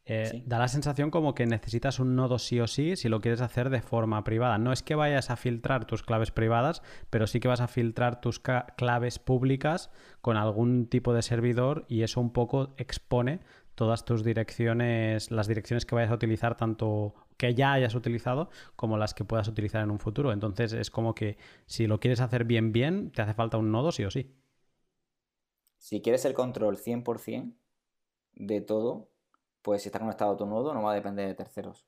Eh, da la sensación como que necesitas un nodo sí o sí si lo quieres hacer de forma privada. No es que vayas a filtrar tus claves privadas, pero sí que vas a filtrar tus claves públicas con algún tipo de servidor y eso un poco expone todas tus direcciones, las direcciones que vayas a utilizar, tanto que ya hayas utilizado como las que puedas utilizar en un futuro. Entonces es como que si lo quieres hacer bien, bien, te hace falta un nodo sí o sí. Si quieres el control 100% de todo, pues si está conectado a tu nodo no va a depender de terceros.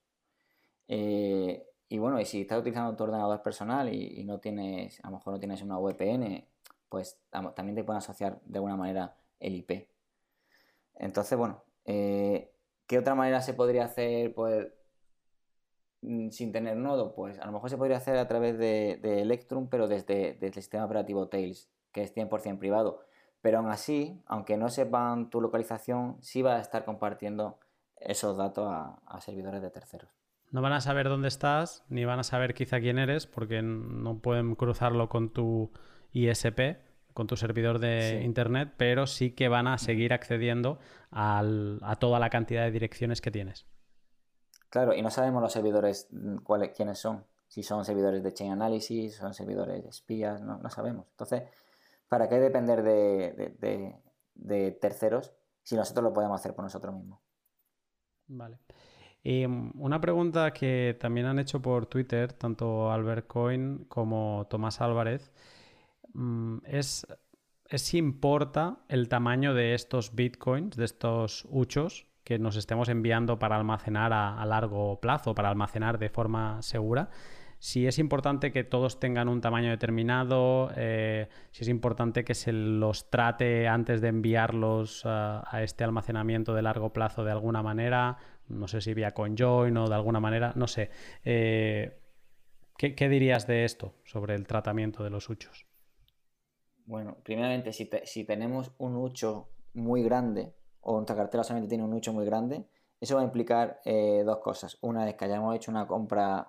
Eh, y bueno, y si estás utilizando tu ordenador personal y, no tienes, a lo mejor no tienes una VPN, pues también te pueden asociar de alguna manera el IP. Entonces, bueno, eh, ¿qué otra manera se podría hacer pues, mm, sin tener nodo? Pues a lo mejor se podría hacer a través de, Electrum, pero desde, desde, el sistema operativo Tails, que es 100% privado. Pero aún así, aunque no sepan tu localización, sí va a estar compartiendo esos datos a, servidores de terceros. No van a saber dónde estás, ni van a saber quizá quién eres, porque no pueden cruzarlo con tu ISP, con tu servidor de internet, pero sí que van a seguir accediendo a toda la cantidad de direcciones que tienes. Claro, y no sabemos los servidores cuáles, quiénes son. Si son servidores de chain analysis, son servidores de espías, no, sabemos. Entonces, ¿para qué depender de terceros si nosotros lo podemos hacer por nosotros mismos? Vale. Y mm, una pregunta que también han hecho por Twitter, tanto Albert Coin como Tomás Álvarez, mm, es, si importa el tamaño de estos bitcoins, de estos huchos que nos estemos enviando para almacenar a largo plazo, para almacenar de forma segura si es importante que todos tengan un tamaño determinado, eh, si es importante que se los trate antes de enviarlos a, este almacenamiento de largo plazo de alguna manera, no sé si vía conjoin o de alguna manera, no sé. Eh, ¿qué, dirías de esto sobre el tratamiento de los huchos? Bueno, primeramente, si, tenemos un hucho muy grande o nuestra cartera solamente tiene un hucho muy grande, eso va a implicar eh, dos cosas. Una es que hayamos hecho una compra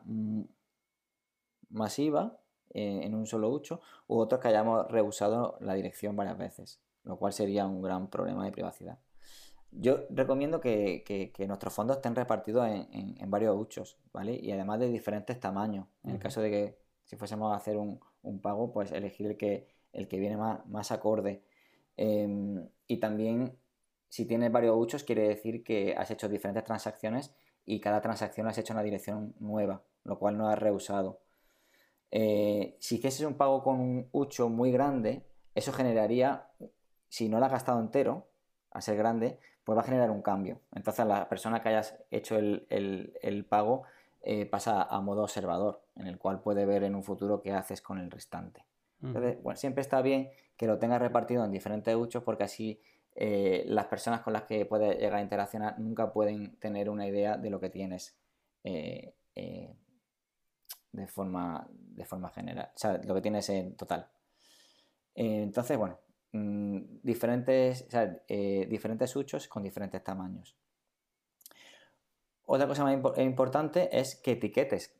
masiva eh, en un solo ucho, u otros que hayamos rehusado la dirección varias veces, lo cual sería un gran problema de privacidad. Yo recomiendo que, nuestros fondos estén repartidos en, varios uchos, ¿vale? Y además de diferentes tamaños. En el caso de que si fuésemos a hacer un, pago, pues elegir el que, el que viene más, más acorde. Em, y también, si tienes varios uchos, quiere decir que has hecho diferentes transacciones y cada transacción has hecho una dirección nueva, lo cual no has rehusado. Eh, si hicieses un pago con un ucho muy grande, eso generaría, si no lo has gastado entero, a ser grande, pues va a generar un cambio. Entonces la persona que hayas hecho el, pago eh, pasa a modo observador, en el cual puede ver en un futuro qué haces con el restante. Entonces, bueno, siempre está bien que lo tengas repartido en diferentes uchos porque así eh, las personas con las que puedes llegar a interaccionar nunca pueden tener una idea de lo que tienes de forma, de forma general, o sea, lo que tienes en total. Eh, entonces, bueno, mm, diferentes, eh, diferentes huchos con diferentes tamaños. Otra cosa más importante es que etiquetes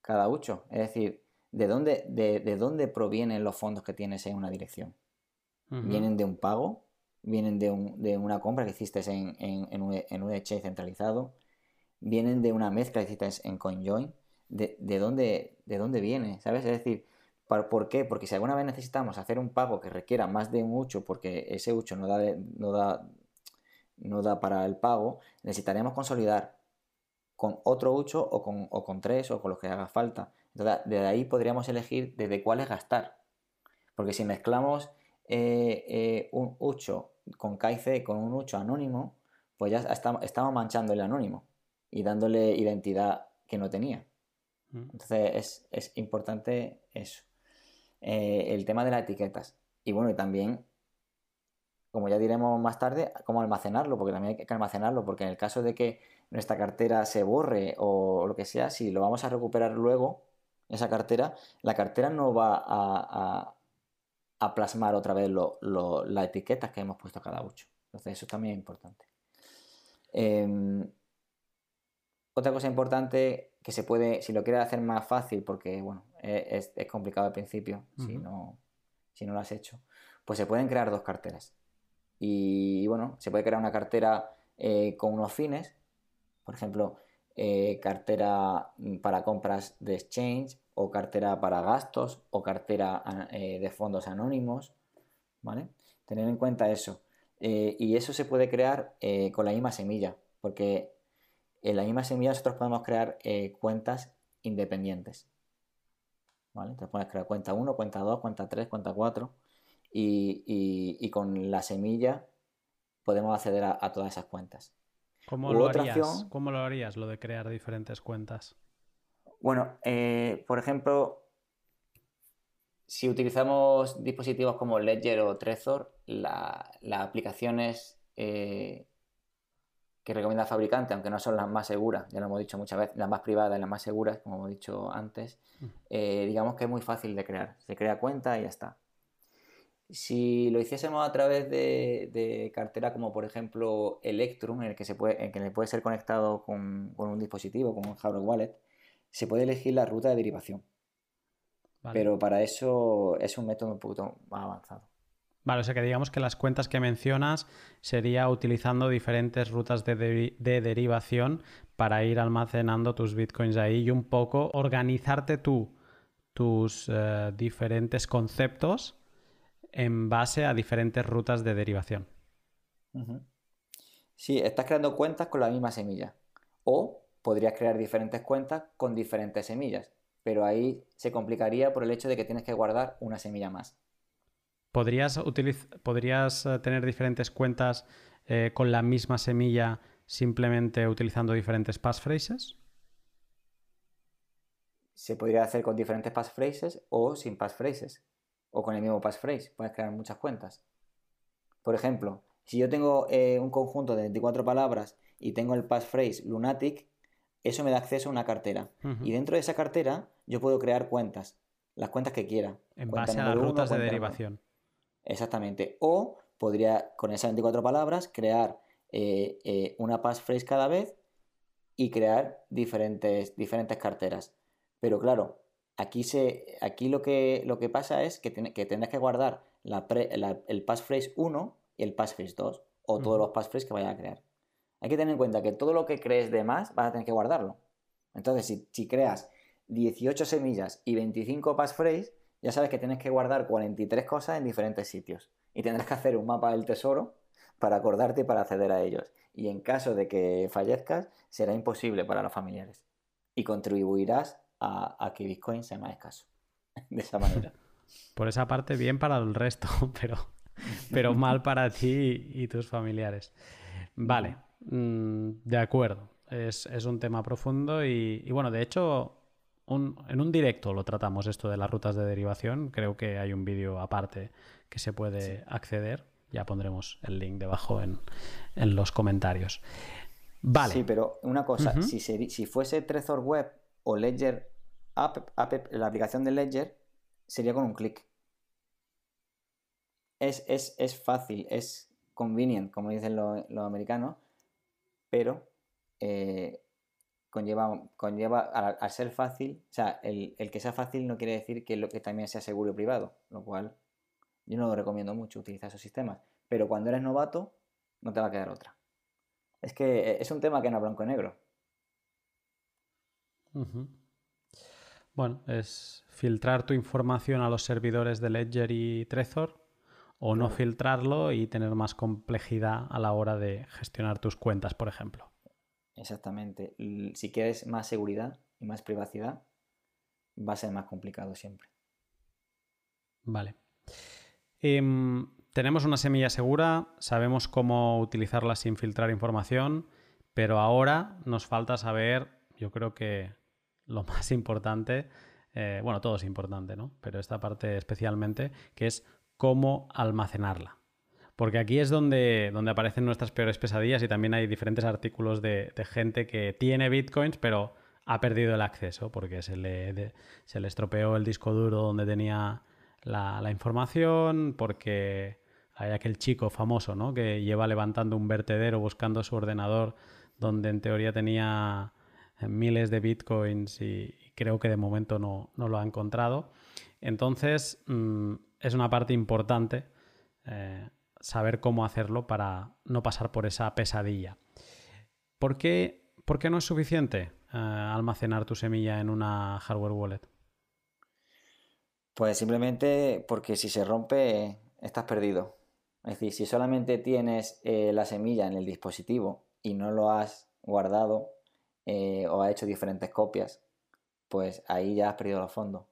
cada hucho, es decir, de dónde, de, dónde provienen los fondos que tienes en una dirección. ¿Vienen de un pago? ¿Vienen de, una compra que hiciste en, en, un, en exchange centralizado? ¿Vienen de una mezcla que hiciste en CoinJoin? ¿De, de, dónde, ¿De dónde viene? ¿Sabes? Es decir, ¿por qué? Porque si alguna vez necesitamos hacer un pago que requiera más de un hucho porque ese hucho no da, no da, no da para el pago, necesitaremos consolidar con otro hucho o con, o con tres o con los que haga falta. Entonces, desde ahí podríamos elegir desde cuáles gastar. Porque si mezclamos eh, eh, un hucho con KIC con un hucho anónimo, pues ya estamos, manchando el anónimo y dándole identidad que no tenía. Entonces es, importante eso. Eh, el tema de las etiquetas. Y bueno, y también, como ya diremos más tarde, cómo almacenarlo, porque también hay que almacenarlo, porque en el caso de que nuestra cartera se borre o lo que sea, si lo vamos a recuperar luego, esa cartera, la cartera no va a, plasmar otra vez las etiquetas que hemos puesto a cada 8. Entonces eso también es importante. Em, otra cosa importante que se puede, si lo quieres hacer más fácil, porque bueno, e, es, complicado al principio, si, no, si no lo has hecho, pues se pueden crear dos carteras. Y bueno, se puede crear una cartera eh, con unos fines, por ejemplo, eh, cartera para compras de exchange o cartera para gastos o cartera eh, de fondos anónimos, ¿vale? Tener en cuenta eso. Y eso se puede crear con la misma semilla, porque en la misma semilla nosotros podemos crear cuentas independientes. ¿Vale? Entonces puedes crear cuenta 1, cuenta 2, cuenta 3, cuenta 4 y, con la semilla podemos acceder a todas esas cuentas. ¿Cómo lo, harías? ¿Cómo lo harías lo de crear diferentes cuentas? Bueno, eh, por ejemplo, si utilizamos dispositivos como Ledger o Trezor, las aplicaciones eh, que recomienda el fabricante, aunque no son las más seguras, ya lo hemos dicho muchas veces, las más privadas y las más seguras, como hemos dicho antes, eh, digamos que es muy fácil de crear. Se crea cuenta y ya está. Si lo hiciésemos a través de, cartera como por ejemplo Electrum, en el que, se puede, en que le puede ser conectado con, un dispositivo, con un hardware wallet, se puede elegir la ruta de derivación. Pero para eso es un método un poquito más avanzado. Vale, o sea que digamos que las cuentas que mencionas sería utilizando diferentes rutas de, derivación para ir almacenando tus bitcoins ahí y un poco organizarte tú tus eh, diferentes conceptos en base a diferentes rutas de derivación. Sí, estás creando cuentas con la misma semilla. O podrías crear diferentes cuentas con diferentes semillas. Pero ahí se complicaría por el hecho de que tienes que guardar una semilla más. ¿Podrías, ¿podrías eh, tener diferentes cuentas eh, con la misma semilla simplemente utilizando diferentes passphrases? Se podría hacer con diferentes passphrases o sin passphrases o con el mismo passphrase. Puedes crear muchas cuentas. Por ejemplo, si yo tengo eh, un conjunto de 24 palabras y tengo el passphrase lunatic, eso me da acceso a una cartera. Y dentro de esa cartera yo puedo crear cuentas, las cuentas que quiera. En base a las rutas de derivación. Exactamente. O podría, con esas 24 palabras, crear eh, eh, una passphrase cada vez y crear diferentes, diferentes carteras. Pero claro, Aquí, se, aquí lo, que, lo que pasa es que, que tendrás que guardar el passphrase 1 y el passphrase 2 o todos los passphrases que vayas a crear. Hay que tener en cuenta que todo lo que crees de más vas a tener que guardarlo. Entonces, si, creas 18 semillas y 25 passphrases, ya sabes que tienes que guardar 43 cosas en diferentes sitios. Y tendrás que hacer un mapa del tesoro para acordarte y para acceder a ellos. Y en caso de que fallezcas, será imposible para los familiares. Y contribuirás a, que Bitcoin sea más escaso. De esa manera. Por esa parte, bien para el resto, pero, pero mal para ti y, tus familiares. Vale, mm, de acuerdo. Es, un tema profundo y, bueno, de hecho, en un directo lo tratamos esto de las rutas de derivación. Creo que hay un vídeo aparte que se puede acceder. Ya pondremos el link debajo en, los comentarios. Vale. Sí, pero una cosa, si, si fuese Trezor Web o Ledger App, la aplicación de Ledger sería con un clic. es, es, fácil, es convenient, como dicen los, americanos, pero eh, conlleva, conlleva al, ser fácil, o sea, el, que sea fácil no quiere decir que, lo, que también sea seguro y privado, lo cual yo no lo recomiendo mucho utilizar esos sistemas, pero cuando eres novato no te va a quedar otra. Es que eh, es un tema que no blanco y negro. Bueno, es filtrar tu información a los servidores de Ledger y Trezor o no filtrarlo y tener más complejidad a la hora de gestionar tus cuentas, por ejemplo. Exactamente. Si quieres más seguridad y más privacidad, va a ser más complicado siempre. Vale. Em, tenemos una semilla segura, sabemos cómo utilizarla sin filtrar información, pero ahora nos falta saber, yo creo que lo más importante, eh, bueno, todo es importante, ¿no? Pero esta parte especialmente, que es cómo almacenarla. Porque aquí es donde, donde aparecen nuestras peores pesadillas y también hay diferentes artículos de, gente que tiene bitcoins, pero ha perdido el acceso porque se le, se le estropeó el disco duro donde tenía la, información, porque hay aquel chico famoso ¿no? que lleva levantando un vertedero buscando su ordenador donde en teoría tenía miles de bitcoins y, creo que de momento no, lo ha encontrado. Entonces, mm, es una parte importante eh, saber cómo hacerlo para no pasar por esa pesadilla. ¿Por qué, no es suficiente eh, almacenar tu semilla en una hardware wallet? Pues simplemente porque si se rompe, estás perdido. Es decir, si solamente tienes eh, la semilla en el dispositivo y no lo has guardado eh, o has hecho diferentes copias, pues ahí ya has perdido los fondos.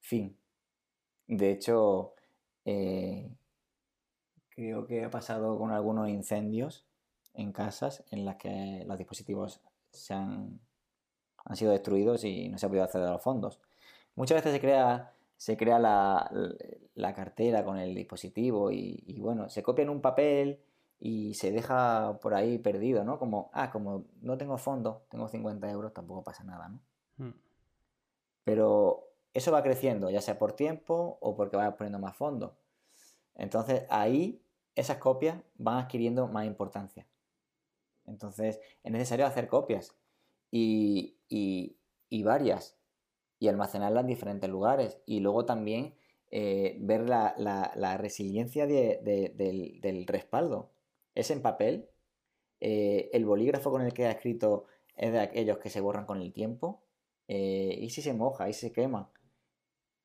Fin. De hecho, creo que ha pasado con algunos incendios en casas en las que los dispositivos se han, han sido destruidos y no se ha podido acceder a los fondos. Muchas veces se crea, se crea la, la cartera con el dispositivo y, bueno, se copia en un papel y se deja por ahí perdido, ¿no? Como, ah, como no tengo fondo, tengo 50 euros, tampoco pasa nada, ¿no? Hmm. Pero eso va creciendo, ya sea por tiempo o porque vayas poniendo más fondos. Entonces ahí esas copias van adquiriendo más importancia. Entonces es necesario hacer copias y, varias y almacenarlas en diferentes lugares y luego también eh, ver la, resiliencia del, respaldo. Es en papel, eh, el bolígrafo con el que ha escrito es de aquellos que se borran con el tiempo eh, y si se moja y se quema.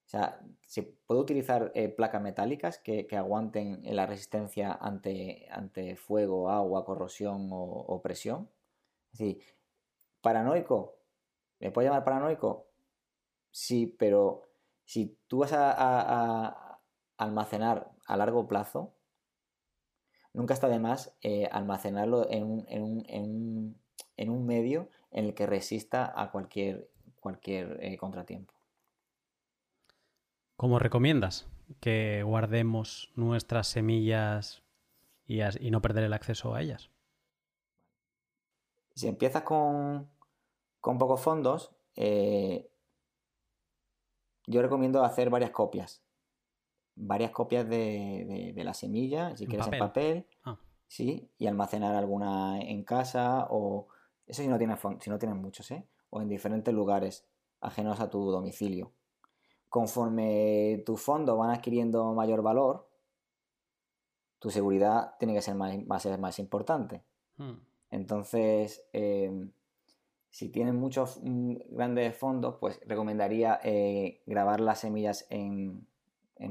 O sea, se puede utilizar eh, placas metálicas que, aguanten la resistencia ante, ante fuego, agua, corrosión o, presión. Es decir, paranoico, ¿me puede llamar paranoico? Sí, pero si tú vas a, almacenar a largo plazo, nunca está de más eh, almacenarlo en un, en, un, en, un, medio en el que resista a cualquier, cualquier eh, contratiempo. ¿Cómo recomiendas que guardemos nuestras semillas y, no perder el acceso a ellas? Si empiezas con, pocos fondos, eh, yo recomiendo hacer varias copias. Varias copias de, la semilla, si quieres en papel, ah. sí, y almacenar alguna en casa o eso si no tienes, si no tienes muchos, ¿eh? o en diferentes lugares ajenos a tu domicilio conforme tus fondos van adquiriendo mayor valor, tu seguridad tiene que ser más, va a ser más importante. Hmm. Entonces, eh, si tienes muchos mm, grandes fondos, pues recomendaría eh, grabar las semillas en,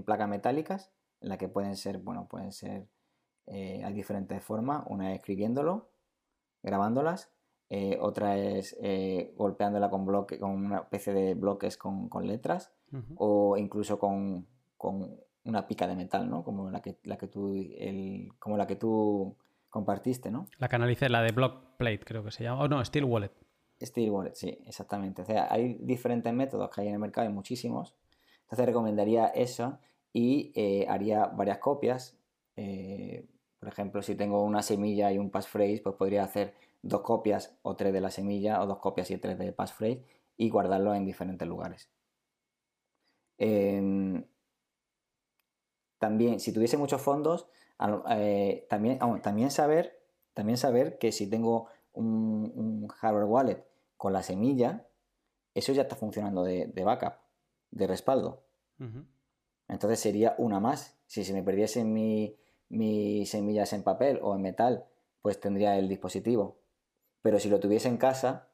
placas metálicas, en las que pueden ser, bueno, pueden ser, eh, hay diferentes formas, una es escribiéndolo, grabándolas, otra es golpeándola con, bloque, con una especie de bloques con letras, o incluso con, una pica de metal, ¿no? Como la que, la que tú, el, como la que tú compartiste, ¿no? La canalicé, la de Block Plate creo que se llama, o no, Steel Wallet. Steel Wallet, sí, exactamente. O sea, hay diferentes métodos que hay en el mercado, hay muchísimos. Entonces recomendaría eso y eh, haría varias copias. Eh, por ejemplo, si tengo una semilla y un passphrase, pues podría hacer dos copias o tres de la semilla o dos copias y tres de passphrase y guardarlo en diferentes lugares. Em, también, si tuviese muchos fondos, eh, también, también, saber, también saber que si tengo un, hardware wallet con la semilla, eso ya está funcionando de, backup, de respaldo. Entonces sería una más. Si se me perdiesen mis semillas en papel o en metal, pues tendría el dispositivo. Pero si lo tuviese en casa,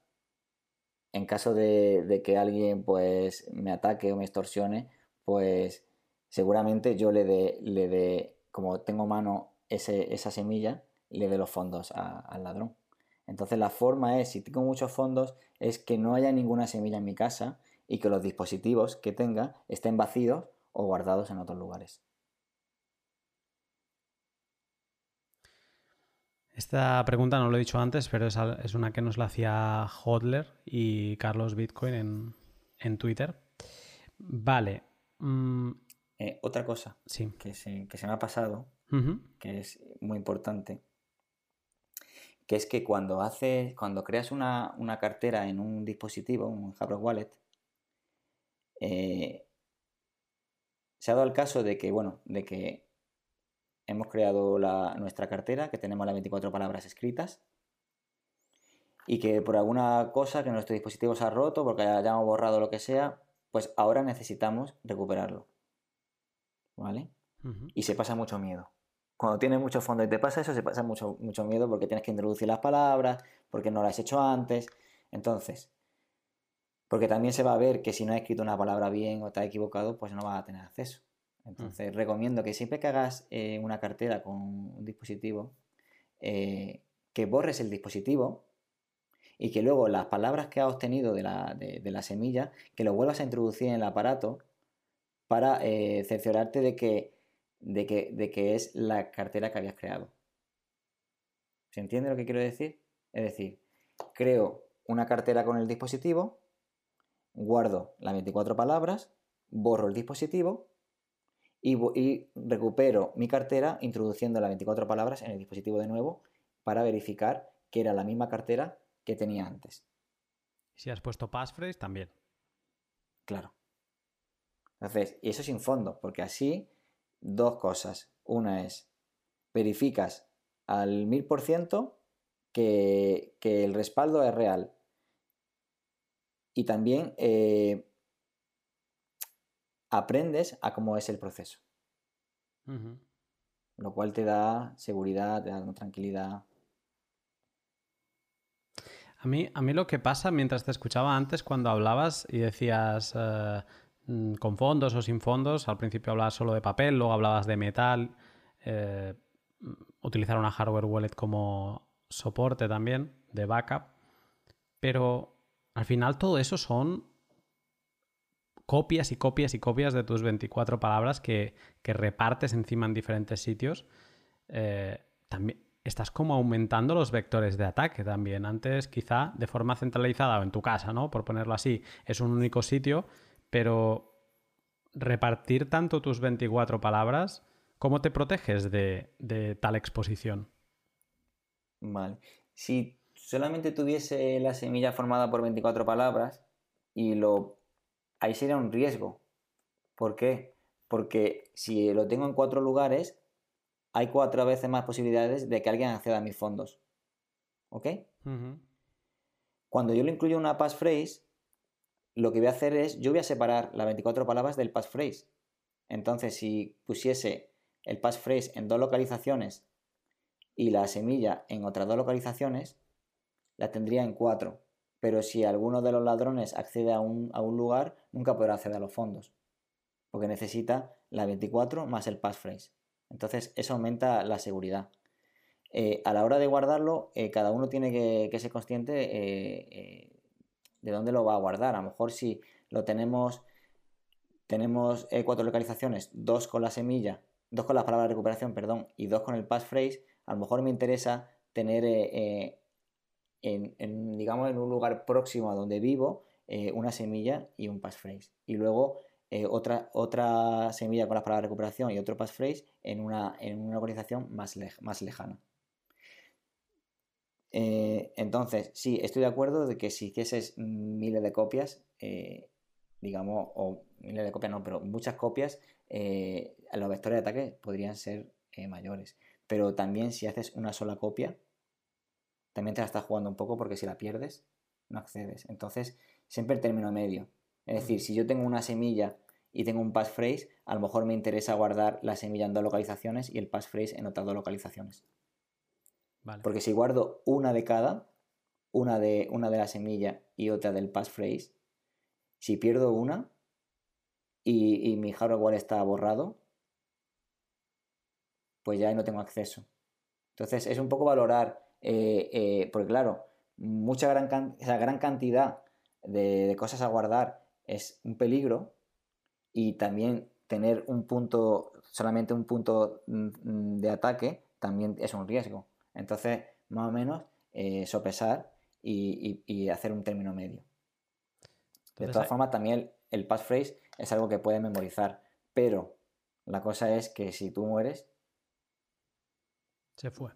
en caso de, que alguien pues me ataque o me extorsione, pues seguramente yo le dé, le como tengo mano esa semilla, le dé los fondos al ladrón. Entonces la forma es, si tengo muchos fondos, es que no haya ninguna semilla en mi casa y que los dispositivos que tenga estén vacíos o guardados en otros lugares. Esta pregunta no lo he dicho antes, pero es, una que nos la hacía Hodler y Carlos Bitcoin en, Twitter. Vale. Mm, eh, otra cosa que, se, me ha pasado, que es muy importante, que es que cuando haces, cuando creas una, cartera en un dispositivo, un hardware wallet, eh, se ha dado el caso de que, bueno, de que hemos creado nuestra cartera, que tenemos las 24 palabras escritas, y que por alguna cosa que nuestro dispositivo se ha roto, porque hayamos borrado lo que sea, pues ahora necesitamos recuperarlo. ¿Vale? Y se pasa mucho miedo. Cuando tienes mucho fondo y te pasa eso, se pasa mucho, mucho miedo porque tienes que introducir las palabras, porque no lo has hecho antes. Entonces, porque también se va a ver que si no has escrito una palabra bien o te has equivocado, pues no vas a tener acceso. Entonces, recomiendo que siempre que hagas eh, una cartera con un dispositivo, eh, que borres el dispositivo y que luego las palabras que has obtenido de la, semilla, que lo vuelvas a introducir en el aparato para eh, cerciorarte de que, de, que, de que es la cartera que habías creado. ¿Se entiende lo que quiero decir? Es decir, creo una cartera con el dispositivo, guardo las 24 palabras, borro el dispositivo y, recupero mi cartera introduciendo las 24 palabras en el dispositivo de nuevo para verificar que era la misma cartera que tenía antes. Si has puesto passphrase, también. Claro. Entonces, y eso sin fondo, porque así, dos cosas. Una es, verificas al 1000% que, que el respaldo es real. Y también eh, aprendes a cómo es el proceso. Lo cual te da seguridad, te da tranquilidad. A mí, a mí lo que pasa mientras te escuchaba antes cuando hablabas y decías eh, mm, con fondos o sin fondos, al principio hablabas solo de papel, luego hablabas de metal, eh, utilizar una hardware wallet como soporte también, de backup, pero al final todo eso son copias y copias y copias de tus 24 palabras que, repartes encima en diferentes sitios, eh, también estás como aumentando los vectores de ataque también. Antes quizá de forma centralizada o en tu casa, ¿no? Por ponerlo así, es un único sitio, pero repartir tanto tus 24 palabras, ¿cómo te proteges de, de tal exposición? Vale. Si solamente tuviese la semilla formada por 24 palabras y lo ahí sería un riesgo. ¿Por qué? Porque si lo tengo en cuatro lugares, hay cuatro veces más posibilidades de que alguien acceda a mis fondos. ¿Ok? Cuando yo lo incluyo en una passphrase, lo que voy a hacer es, yo voy a separar las 24 palabras del passphrase. Entonces, si pusiese el passphrase en dos localizaciones y la semilla en otras dos localizaciones, la tendría en cuatro pero si alguno de los ladrones accede a un, lugar, nunca podrá acceder a los fondos, porque necesita la 24 más el passphrase. Entonces, eso aumenta la seguridad. Eh, a la hora de guardarlo, eh, cada uno tiene que, ser consciente eh, de dónde lo va a guardar. A lo mejor si lo tenemos, tenemos cuatro localizaciones, dos con la semilla, dos con la palabra recuperación, perdón, y dos con el passphrase, a lo mejor me interesa tener en, digamos, en un lugar próximo a donde vivo eh, una semilla y un passphrase. Y luego eh, otra, otra semilla con la palabra recuperación y otro passphrase en una, en una organización más, más lejana. Eh, entonces, sí, estoy de acuerdo de que si hicieses miles de copias, digamos, o miles de copias no, pero muchas copias, los vectores de ataque podrían ser mayores. Pero también si haces una sola copia, también te la estás jugando un poco porque si la pierdes, no accedes. Entonces, siempre el término medio. Es decir, si yo tengo una semilla y tengo un passphrase, a lo mejor me interesa guardar la semilla en dos localizaciones y el passphrase en otras dos localizaciones. Porque si guardo una de cada, una de, una de la semilla y otra del passphrase, si pierdo una y, mi hardware está borrado, pues ya no tengo acceso. Entonces es un poco valorar, eh, eh, porque claro, mucha gran, gran cantidad de, cosas a guardar es un peligro y también tener un punto, solamente un punto mm, de ataque, también es un riesgo. Entonces, más o menos, eh, sopesar y, hacer un término medio. de todas formas, también el, passphrase es algo que puedes memorizar, pero la cosa es que si tú mueres... Se fue.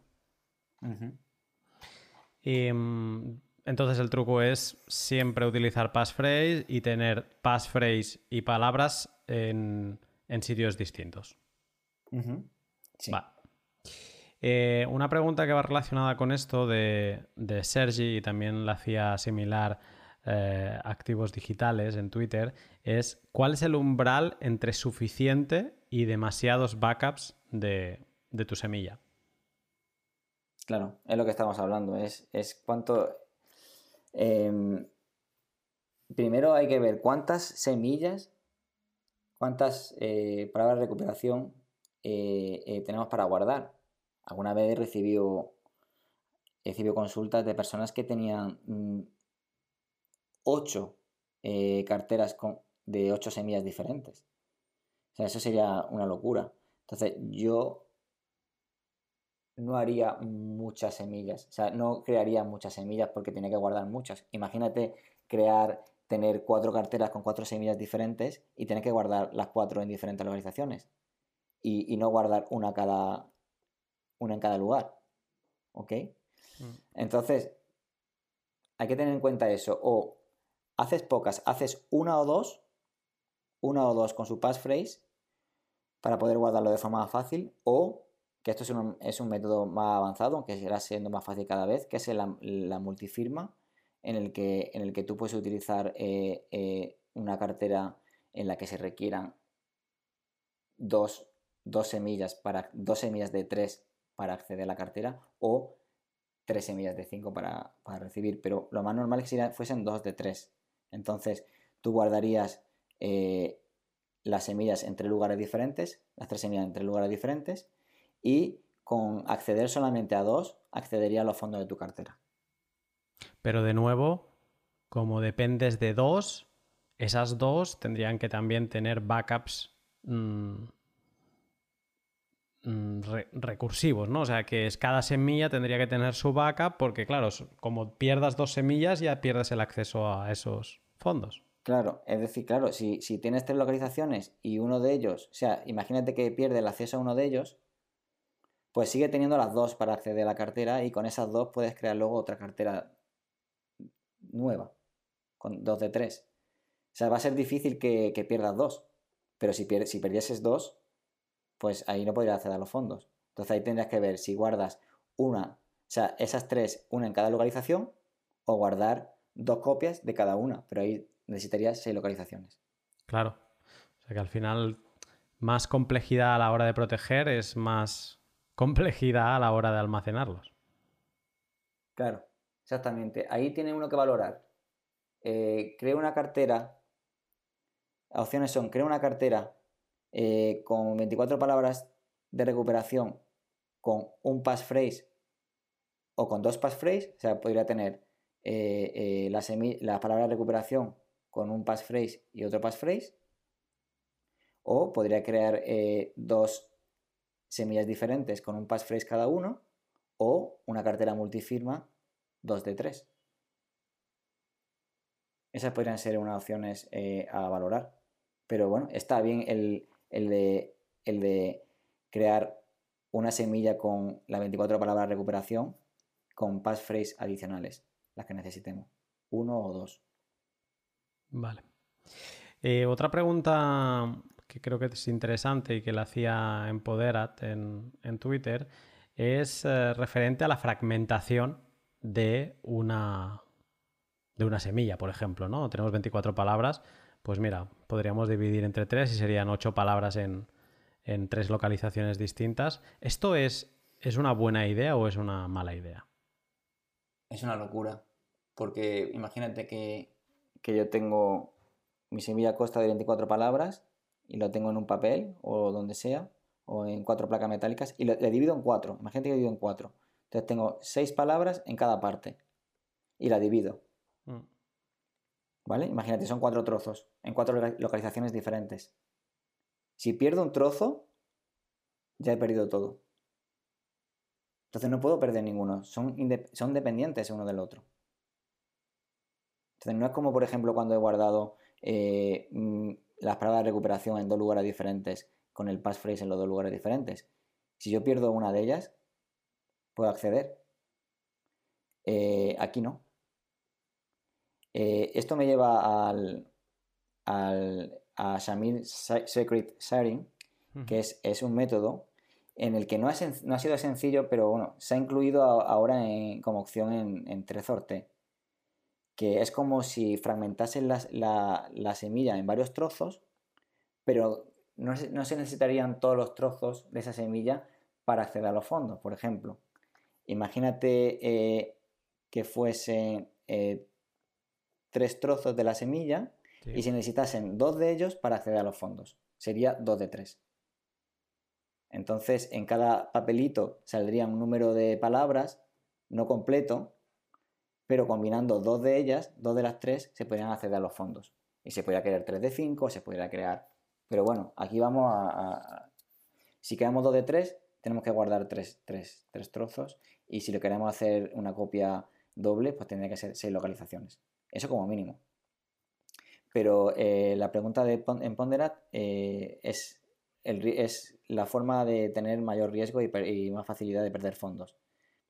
Y, mm, entonces el truco es siempre utilizar passphrase y tener passphrase y palabras en, sitios distintos. sí. Eh, una pregunta que va relacionada con esto de, Sergi y también la hacía similar eh, Activos Digitales en Twitter es ¿cuál es el umbral entre suficiente y demasiados backups de, tu semilla? Claro, es lo que estamos hablando, es, es cuánto... Em, primero hay que ver cuántas semillas, cuántas eh, palabras de recuperación tenemos para guardar Alguna vez he recibido, consultas de personas que tenían mm, ocho eh, carteras con, de ocho semillas diferentes. O sea, eso sería una locura. Entonces, yo no haría muchas semillas. O sea, no crearía muchas semillas porque tenía que guardar muchas. Imagínate crear, tener cuatro carteras con cuatro semillas diferentes y tener que guardar las cuatro en diferentes localizaciones. Y, y no guardar una cada, una en cada lugar. ¿Ok? Mm. Entonces, hay que tener en cuenta eso. O haces pocas, haces una o dos, una o dos con su passphrase para poder guardarlo de forma fácil. O, que esto es un, método más avanzado, aunque será siendo más fácil cada vez, que es la, multifirma, en el, que, en el que tú puedes utilizar eh, eh, una cartera en la que se requieran dos, dos semillas para dos semillas de tres para acceder a la cartera o tres semillas de 5 para, recibir, pero lo más normal es que fuesen dos de 3. Entonces, tú guardarías eh, las semillas entre lugares diferentes, las tres semillas entre lugares diferentes, y con acceder solamente a dos, accedería a los fondos de tu cartera. Pero de nuevo, como dependes de dos, esas dos tendrían que también tener backups mm, Mm, recursivos, ¿no? O sea, que cada semilla tendría que tener su backup porque, claro, como pierdas dos semillas ya pierdes el acceso a esos fondos. Claro, es decir, claro, si, tienes tres localizaciones y uno de ellos, o sea, imagínate que pierde el acceso a uno de ellos, pues sigue teniendo las dos para acceder a la cartera y con esas dos puedes crear luego otra cartera nueva, con dos de tres. O sea, va a ser difícil que, pierdas dos, pero si, si perdieses dos, pues ahí no podrías acceder a los fondos. Entonces ahí tendrías que ver si guardas una, o sea, esas tres, una en cada localización, o guardar dos copias de cada una, pero ahí necesitarías seis localizaciones. Claro. O sea que al final más complejidad a la hora de proteger es más complejidad a la hora de almacenarlos. Claro, exactamente. Ahí tiene uno que valorar. Eh, crea una cartera. Opciones son, crea una cartera eh, con 24 palabras de recuperación con un passphrase o con dos passphrase, o sea, podría tener eh, eh, la, la, palabra recuperación con un passphrase y otro passphrase, o podría crear dos semillas diferentes con un passphrase cada uno, o una cartera multifirma 2 de 3. Esas podrían ser unas opciones a valorar. Pero bueno, está bien el, el de, el de crear una semilla con la 24 palabras recuperación con passphrase adicionales, las que necesitemos, uno o dos. Vale. Eh, otra pregunta que creo que es interesante y que la hacía Empoderat en, en Twitter es eh, referente a la fragmentación de una, de una semilla, por ejemplo, ¿no? Tenemos 24 palabras, pues mira, podríamos dividir entre tres y serían ocho palabras en, en tres localizaciones distintas. ¿Esto es, es una buena idea o es una mala idea? Es una locura, porque imagínate que, que yo tengo mi semilla consta de 24 palabras y lo tengo en un papel o donde sea, o en cuatro placas metálicas, y le, divido en cuatro. Imagínate que lo divido en cuatro. Entonces tengo seis palabras en cada parte y la divido. Mm. ¿Vale? Imagínate, son cuatro trozos en cuatro localizaciones diferentes. Si pierdo un trozo, ya he perdido todo. Entonces no puedo perder ninguno. Son, son dependientes uno del otro. Entonces no es como, por ejemplo, cuando he guardado eh, mm, las palabras de recuperación en dos lugares diferentes con el passphrase en los dos lugares diferentes. Si yo pierdo una de ellas, puedo acceder. Eh, aquí no. Eh, esto me lleva al, al a Shamil Secret Sharing, que es, es, un método en el que no, no, ha sido sencillo, pero bueno, se ha incluido ahora como opción en, en Trezorte, que es como si fragmentasen la, la, semilla en varios trozos, pero no, no, se necesitarían todos los trozos de esa semilla para acceder a los fondos. Por ejemplo, imagínate eh, que fuesen eh, tres trozos de la semilla y si necesitasen dos de ellos para acceder a los fondos. Sería dos de tres. Entonces, en cada papelito saldría un número de palabras no completo, pero combinando dos de ellas, dos de las tres, se podrían acceder a los fondos. Y se podría crear tres de cinco, se podría crear. Pero bueno, aquí vamos a. Si queremos dos de tres, tenemos que guardar tres, tres, tres trozos. Y si lo queremos hacer una copia doble, pues tendría que ser seis localizaciones. Eso como mínimo. Pero eh, la pregunta de Ponderat eh, es la forma de tener mayor riesgo y, más facilidad de perder fondos.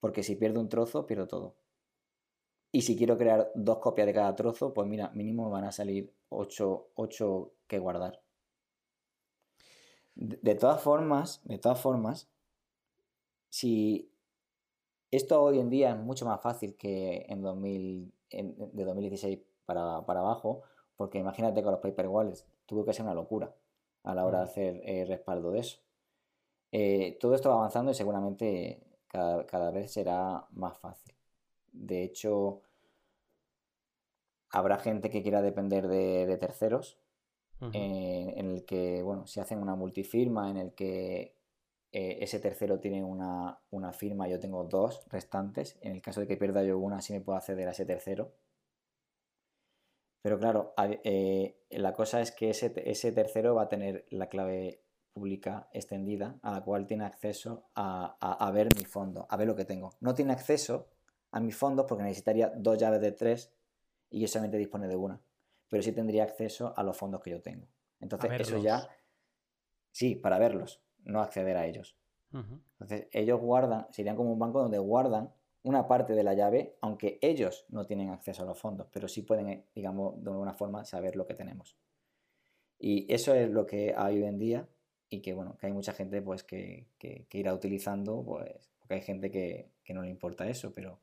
Porque si pierdo un trozo, pierdo todo. Y si quiero crear dos copias de cada trozo, pues mira, mínimo van a salir 8, que guardar. De, todas formas, de todas formas, si esto hoy en día es mucho más fácil que en, 2000, de 2016 para, para abajo, porque imagínate con los paper wallets, tuvo que ser una locura a la hora de hacer eh, respaldo de eso. Eh, todo esto va avanzando y seguramente cada, vez será más fácil. De hecho, habrá gente que quiera depender de, terceros, eh, en el que, bueno, si hacen una multifirma, en el que ese tercero tiene una, una, firma, yo tengo dos restantes. En el caso de que pierda yo una, sí me puedo acceder a ese tercero. Pero claro, eh, la cosa es que ese, tercero va a tener la clave pública extendida a la cual tiene acceso a, ver mi fondo, a ver lo que tengo. No tiene acceso a mis fondos porque necesitaría dos llaves de tres y yo solamente dispone de una. Pero sí tendría acceso a los fondos que yo tengo. Entonces, eso ya. Sí, para verlos, no acceder a ellos. Entonces, ellos guardan, serían como un banco donde guardan una parte de la llave, aunque ellos no tienen acceso a los fondos, pero sí pueden, eh, digamos, de alguna forma saber lo que tenemos. Y eso es lo que hay hoy en día y que, bueno, que hay mucha gente pues que, irá utilizando, pues, porque hay gente que, no le importa eso, pero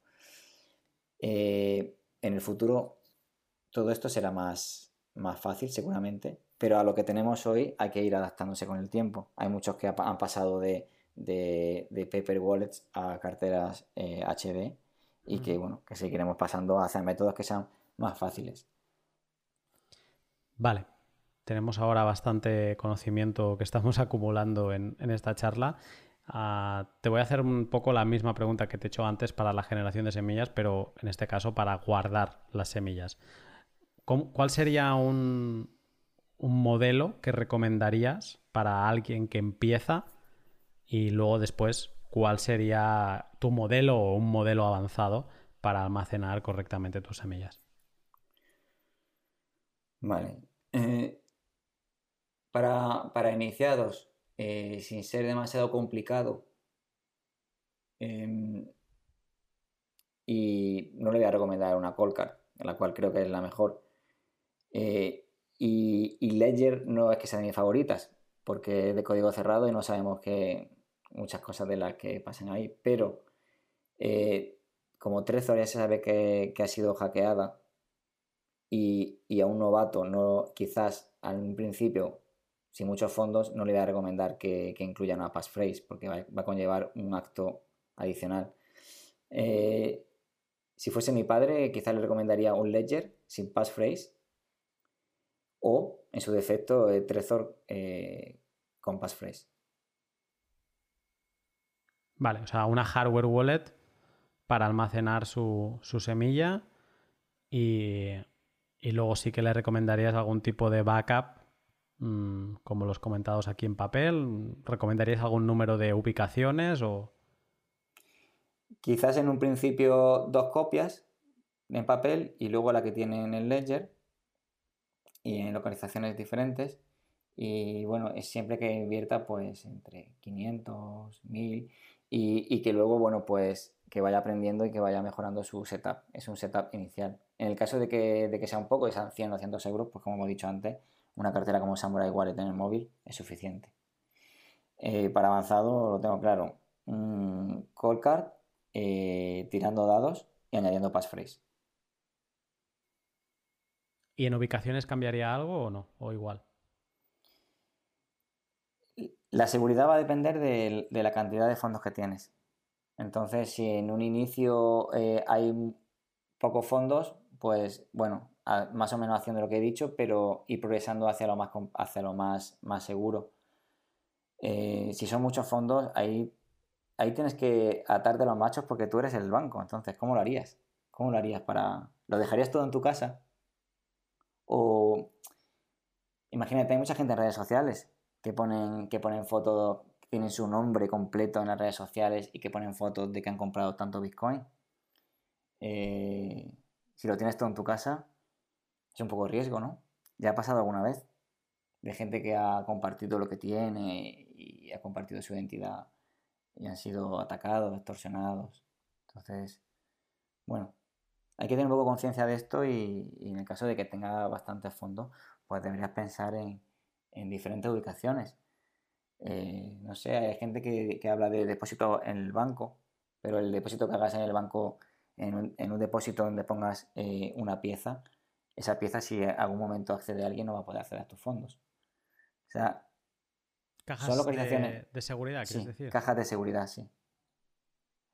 eh, en el futuro todo esto será más, más fácil seguramente, pero a lo que tenemos hoy hay que ir adaptándose con el tiempo. Hay muchos que han pasado de de, paper wallets a carteras HD eh, y que, bueno, que seguiremos pasando hacia métodos que sean más fáciles. Vale, tenemos ahora bastante conocimiento que estamos acumulando en, esta charla. Ah, te voy a hacer un poco la misma pregunta que te he hecho antes para la generación de semillas, pero en este caso para guardar las semillas. ¿Cuál sería un, modelo que recomendarías para alguien que empieza y luego después cuál sería tu modelo o un modelo avanzado para almacenar correctamente tus semillas. Vale. Eh, para, iniciados, eh, sin ser demasiado complicado, em, y no le voy a recomendar una Colcar, la cual creo que es la mejor. Eh, Y, Ledger no es que sea de mis favoritas, porque es de código cerrado y no sabemos que muchas cosas de las que pasan ahí. Pero eh, como Trezor ya se sabe que, ha sido hackeada y, a un novato no quizás al principio sin muchos fondos no le voy a recomendar que, incluya una passphrase porque va, a conllevar un acto adicional. Eh, si fuese mi padre, quizás le recomendaría un ledger sin passphrase o, en su defecto, eh, Trezor eh, con passphrase. Vale, o sea, una hardware wallet para almacenar su, semilla y, luego sí que le recomendarías algún tipo de backup, mm, como los comentados aquí en papel. ¿Recomendarías algún número de ubicaciones o...? Quizás en un principio dos copias en papel y luego la que tiene en el ledger y en localizaciones diferentes. Y bueno, es siempre que invierta pues entre 500, 1000 y, que luego, bueno, pues que vaya aprendiendo y que vaya mejorando su setup. Es un setup inicial. En el caso de que, de que sea un poco, de sean 100 o 200 euros, pues como hemos dicho antes, una cartera como Samurai Wallet en el móvil es suficiente. Eh, para avanzado lo tengo claro. Un call card, eh, tirando dados y añadiendo passphrase. ¿Y en ubicaciones cambiaría algo o no? ¿O igual? La seguridad va a depender de, la cantidad de fondos que tienes. Entonces, si en un inicio eh, hay pocos fondos, pues bueno, más o menos haciendo lo que he dicho, pero ir progresando hacia lo más, hacia lo más, más seguro. Eh, si son muchos fondos, ahí, ahí tienes que atarte los machos porque tú eres el banco. Entonces, ¿cómo lo harías? ¿Cómo lo harías para... ¿Lo dejarías todo en tu casa? O imagínate, hay mucha gente en redes sociales que ponen, que ponen fotos, que tienen su nombre completo en las redes sociales y que ponen fotos de que han comprado tanto Bitcoin. Eh, si lo tienes todo en tu casa, es un poco riesgo, ¿no? Ya ha pasado alguna vez de gente que ha compartido lo que tiene y ha compartido su identidad y han sido atacados, extorsionados. Entonces, bueno, hay que tener un poco conciencia de esto y, en el caso de que tenga bastantes fondos, pues deberías pensar en, diferentes ubicaciones. Eh, no sé, hay gente que, habla de depósito en el banco, pero el depósito que hagas en el banco, en un, depósito donde pongas eh, una pieza, esa pieza si en algún momento accede a alguien no va a poder acceder a tus fondos. O sea, cajas de, seguridad, quieres decir. Cajas de seguridad, sí.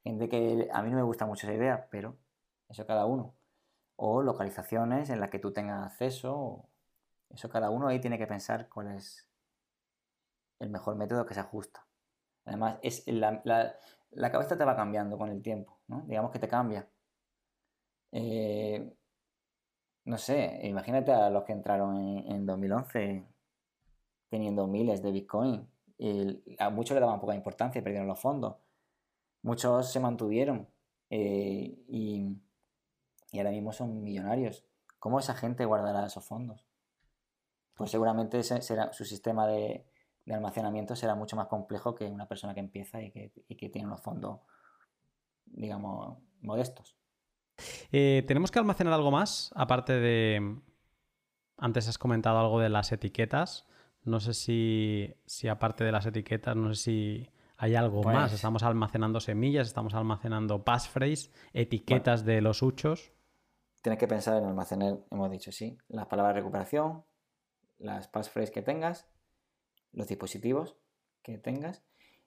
Gente que a mí no me gusta mucho esa idea, pero eso cada uno. O localizaciones en las que tú tengas acceso, eso cada uno ahí tiene que pensar cuál es el mejor método que se ajusta. Además, es la, cabeza te va cambiando con el tiempo, ¿no? Digamos que te cambia. Eh, no sé, imagínate a los que entraron en, 2011 teniendo miles de Bitcoin. a muchos le daban poca importancia y perdieron los fondos. Muchos se mantuvieron eh, y y ahora mismo son millonarios. ¿Cómo esa gente guardará esos fondos? Pues seguramente será, su sistema de, almacenamiento será mucho más complejo que una persona que empieza y que, tiene unos fondos, digamos, modestos. Eh, ¿Tenemos que almacenar algo más? Aparte de... Antes has comentado algo de las etiquetas. No sé si, si aparte de las etiquetas, no sé si hay algo más. Pues estamos almacenando semillas, estamos almacenando passphrase, etiquetas de los huchos tienes que pensar en almacenar, hemos dicho, sí, las palabras de recuperación, las passphrases que tengas, los dispositivos que tengas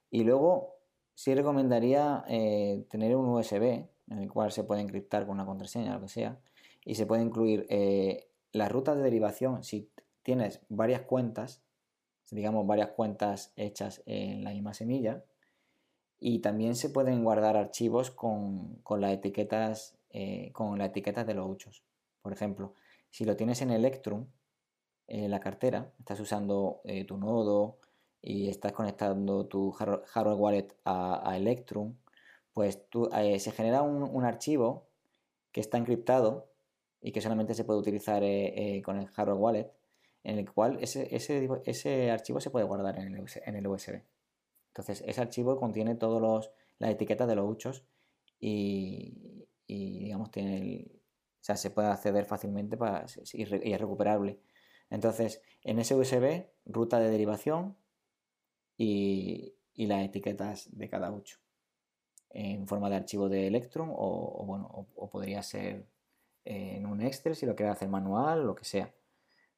y luego sí recomendaría eh, tener un USB en el cual se puede encriptar con una contraseña, lo que sea, y se puede incluir eh, las rutas de derivación si tienes varias cuentas, digamos varias cuentas hechas en la misma semilla, y también se pueden guardar archivos con, con las etiquetas eh, con la etiqueta de los huchos. Por ejemplo, si lo tienes en Electrum, en la cartera, estás usando eh, tu nodo y estás conectando tu hardware wallet a, Electrum, pues eh, se genera un, archivo que está encriptado y que solamente se puede utilizar con el hardware wallet, en el cual ese, ese, archivo se puede guardar en el, en el, USB. Entonces, ese archivo contiene todas las etiquetas de los huchos y, y digamos tiene o sea, se puede acceder fácilmente para, y, es recuperable. Entonces, en ese USB, ruta de derivación y, las etiquetas de cada 8 en forma de archivo de Electron o, bueno, o, podría ser en un Excel si lo quieres hacer manual, lo que sea.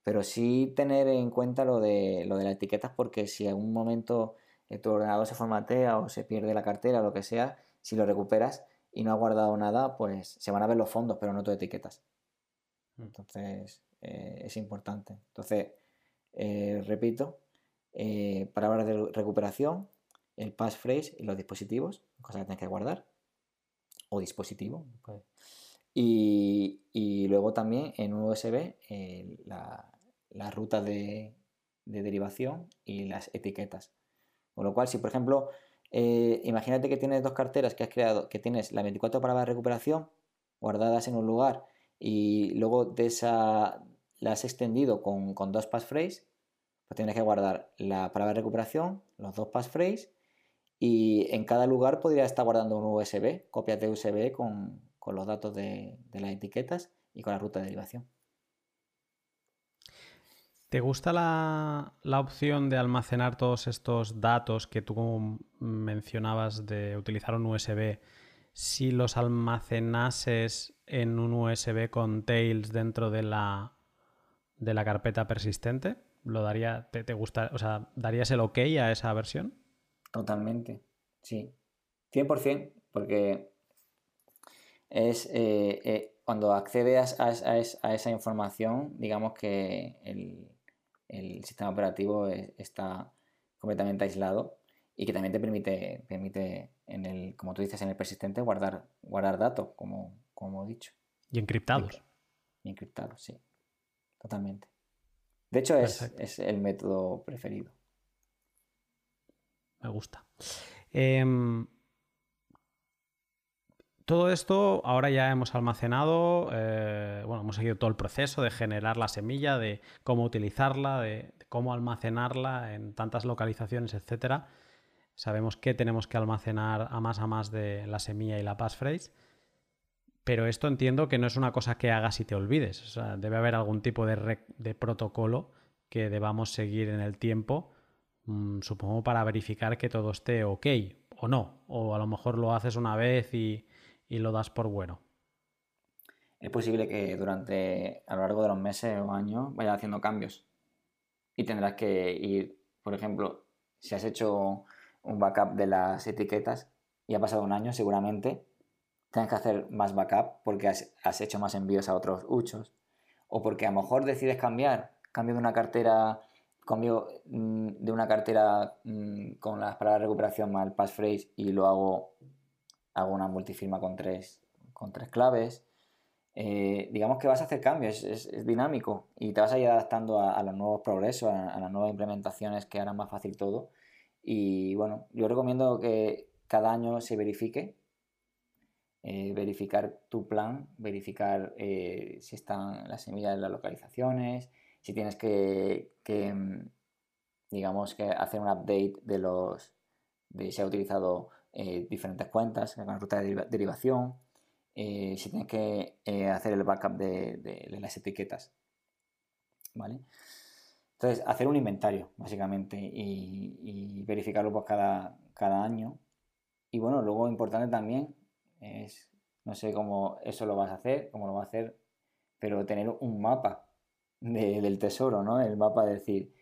Pero sí tener en cuenta lo de, lo de las etiquetas porque si en un momento eh, tu ordenador se formatea o se pierde la cartera o lo que sea, si lo recuperas y no has guardado nada, pues se van a ver los fondos, pero no tus etiquetas. Mm. Entonces, eh, es importante. Entonces, eh, repito, palabras de recuperación, el passphrase y los dispositivos, cosas que tienes que guardar, o dispositivo. Pues. Y, luego también en un USB la, las rutas de, derivación y las etiquetas. Con lo cual, si por ejemplo, eh, imagínate que tienes dos carteras que has creado, que tienes la 24 palabras de recuperación guardadas en un lugar y luego de esa la has extendido con, dos passphrase, pues tienes que guardar la palabra de recuperación, los dos passphrase y en cada lugar podría estar guardando un USB, copias de USB con, los datos de, de las etiquetas y con la ruta de derivación. ¿Te gusta la, opción de almacenar todos estos datos que tú mencionabas de utilizar un USB si los almacenases en un USB con Tails dentro de la, de la carpeta persistente? ¿Lo daría, te, gusta, o sea, ¿darías el OK a esa versión? Totalmente, sí. 100%, porque es eh, eh, cuando accedes a, a, esa información, digamos que el, el sistema operativo está completamente aislado y que también te permite, permite en el, como tú dices, en el persistente guardar, guardar datos, como, como he dicho. Y encriptados. Y encriptados, sí. Totalmente. De hecho, es, es, el método preferido. Me gusta. Eh, todo esto ahora ya hemos almacenado, eh, bueno, hemos seguido todo el proceso de generar la semilla, de cómo utilizarla, de, cómo almacenarla en tantas localizaciones, etcétera. Sabemos que tenemos que almacenar a más a más de la semilla y la passphrase. Pero esto entiendo que no es una cosa que hagas y te olvides. Debe haber algún tipo de, protocolo que debamos seguir en el tiempo, supongo para verificar que todo esté ok o no. O a lo mejor lo haces una vez y, y lo das por bueno. Es posible que durante, a lo largo de los meses o años, vaya haciendo cambios. Y tendrás que ir, por ejemplo, si has hecho un backup de las etiquetas y ha pasado un año, seguramente tienes que hacer más backup porque has, hecho más envíos a otros uchos. O porque a lo mejor decides cambiar, cambio de una cartera, cambio mm, de una cartera mm, con las palabras de recuperación más el passphrase y lo hago hago una multifirma con tres, con tres claves. Eh, digamos que vas a hacer cambios, es, dinámico y te vas a ir adaptando a, los nuevos progresos, a, las nuevas implementaciones que harán más fácil todo. Y bueno, yo recomiendo que cada año se verifique, eh, verificar tu plan, verificar eh, si están las semillas en las localizaciones, si tienes que, mm, digamos, que hacer un update de los, de si ha utilizado eh, diferentes cuentas, con ruta de derivación, eh, si tienes que eh, hacer el backup de, las etiquetas. ¿Vale? Entonces, hacer un inventario, básicamente, y, verificarlo por cada, cada año. Y bueno, luego importante también es, no sé cómo eso lo vas a hacer, cómo lo vas a hacer, pero tener un mapa del tesoro, ¿no? El mapa de decir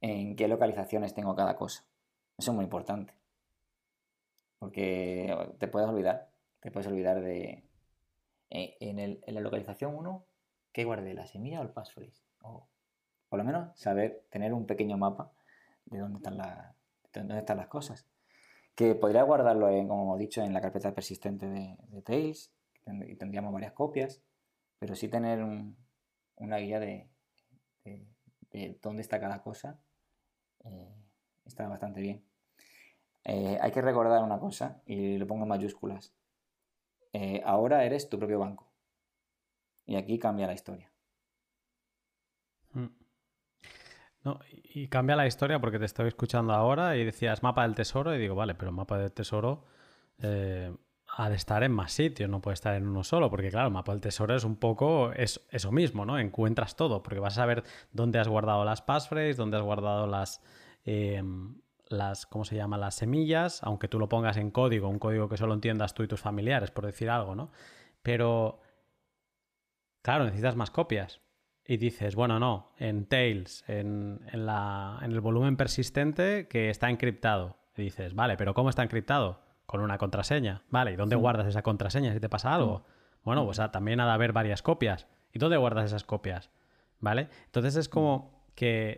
en qué localizaciones tengo cada cosa. Eso es muy importante. Porque te puedes olvidar, te puedes olvidar de... Eh, en, la localización 1, ¿qué guardé? ¿La semilla o el passphrase? O por lo menos saber, tener un pequeño mapa de dónde están, las cosas. Que podría guardarlo, como hemos dicho, en la carpeta persistente de, Tails, y tendríamos varias copias, pero sí tener una guía de, dónde está cada cosa eh, está bastante bien. Eh, hay que recordar una cosa, y lo pongo en mayúsculas. Eh, ahora eres tu propio banco. Y aquí cambia la historia. Mm. No, y cambia la historia porque te estoy escuchando ahora y decías mapa del tesoro y digo, vale, pero mapa del tesoro, ha de estar en más sitios, no puede estar en uno solo, porque claro, mapa del tesoro es un poco es, eso mismo, ¿no? Encuentras todo, porque vas a ver dónde has guardado las passphrases, dónde has guardado las, em, las, ¿cómo se llama? Las semillas, aunque tú lo pongas en código, un código que solo entiendas tú y tus familiares, por decir algo, ¿no? Pero, claro, necesitas más copias. Y dices, bueno, no, en Tails, en, la, en el volumen persistente que está encriptado. Y dices, vale, pero ¿cómo está encriptado? Con una contraseña. Vale, ¿y dónde guardas esa contraseña si te pasa algo? Bueno, pues ah, también ha de haber varias copias. ¿Y dónde guardas esas copias? ¿Vale? Entonces es como que,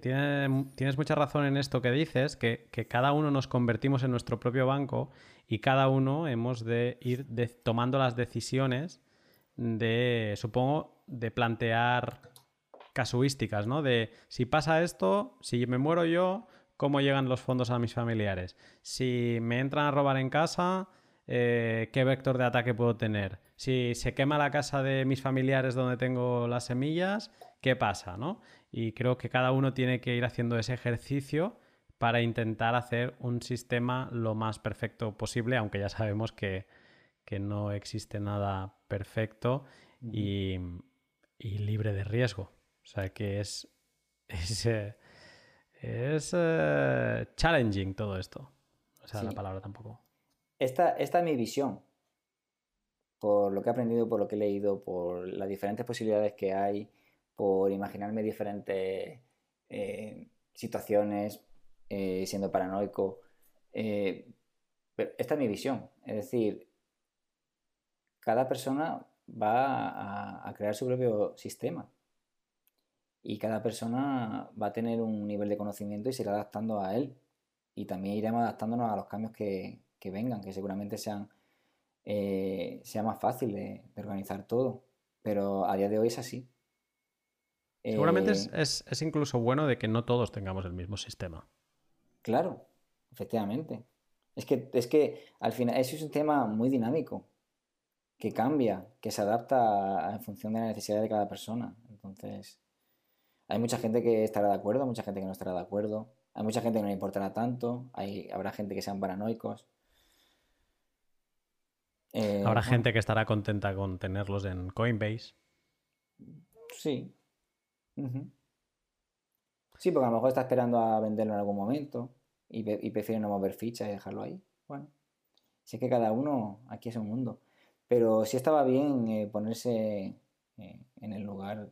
tienes mucha razón en esto que dices, que, cada uno nos convertimos en nuestro propio banco y cada uno hemos de ir tomando las decisiones de, supongo, de plantear casuísticas, ¿no? De si pasa esto, si me muero yo, ¿cómo llegan los fondos a mis familiares? Si me entran a robar en casa, eh, ¿qué vector de ataque puedo tener? Si se quema la casa de mis familiares donde tengo las semillas, ¿qué pasa? ¿no? Y creo que cada uno tiene que ir haciendo ese ejercicio para intentar hacer un sistema lo más perfecto posible, aunque ya sabemos que, no existe nada perfecto y, libre de riesgo. O sea que es, es, eh, eh, challenging todo esto. O sea, la palabra tampoco. Esta, esta es mi visión. Por lo que he aprendido, por lo que he leído, por las diferentes posibilidades que hay por imaginarme diferentes eh, situaciones, eh, siendo paranoico. Eh, pero esta es mi visión. Es decir, cada persona va a, crear su propio sistema. Y cada persona va a tener un nivel de conocimiento y se irá adaptando a él. Y también iremos adaptándonos a los cambios que, vengan, que seguramente sean sea más fácil de organizar todo. Pero a día de hoy es así. Seguramente eh, es, incluso bueno de que no todos tengamos el mismo sistema. Claro, efectivamente. Es que, es que al final es un sistema muy dinámico, que cambia, que se adapta en función de la necesidad de cada persona. Entonces, hay mucha gente que estará de acuerdo, mucha gente que no estará de acuerdo, hay mucha gente que no le importará tanto, hay, habrá gente que sean paranoicos. Eh, habrá gente que estará contenta con tenerlos en Coinbase. Sí, Sí, porque a lo mejor está esperando a venderlo en algún momento y, prefiere no mover fichas y dejarlo ahí. Bueno, si es que cada uno aquí es un mundo. Pero sí estaba bien eh, ponerse eh, en el lugar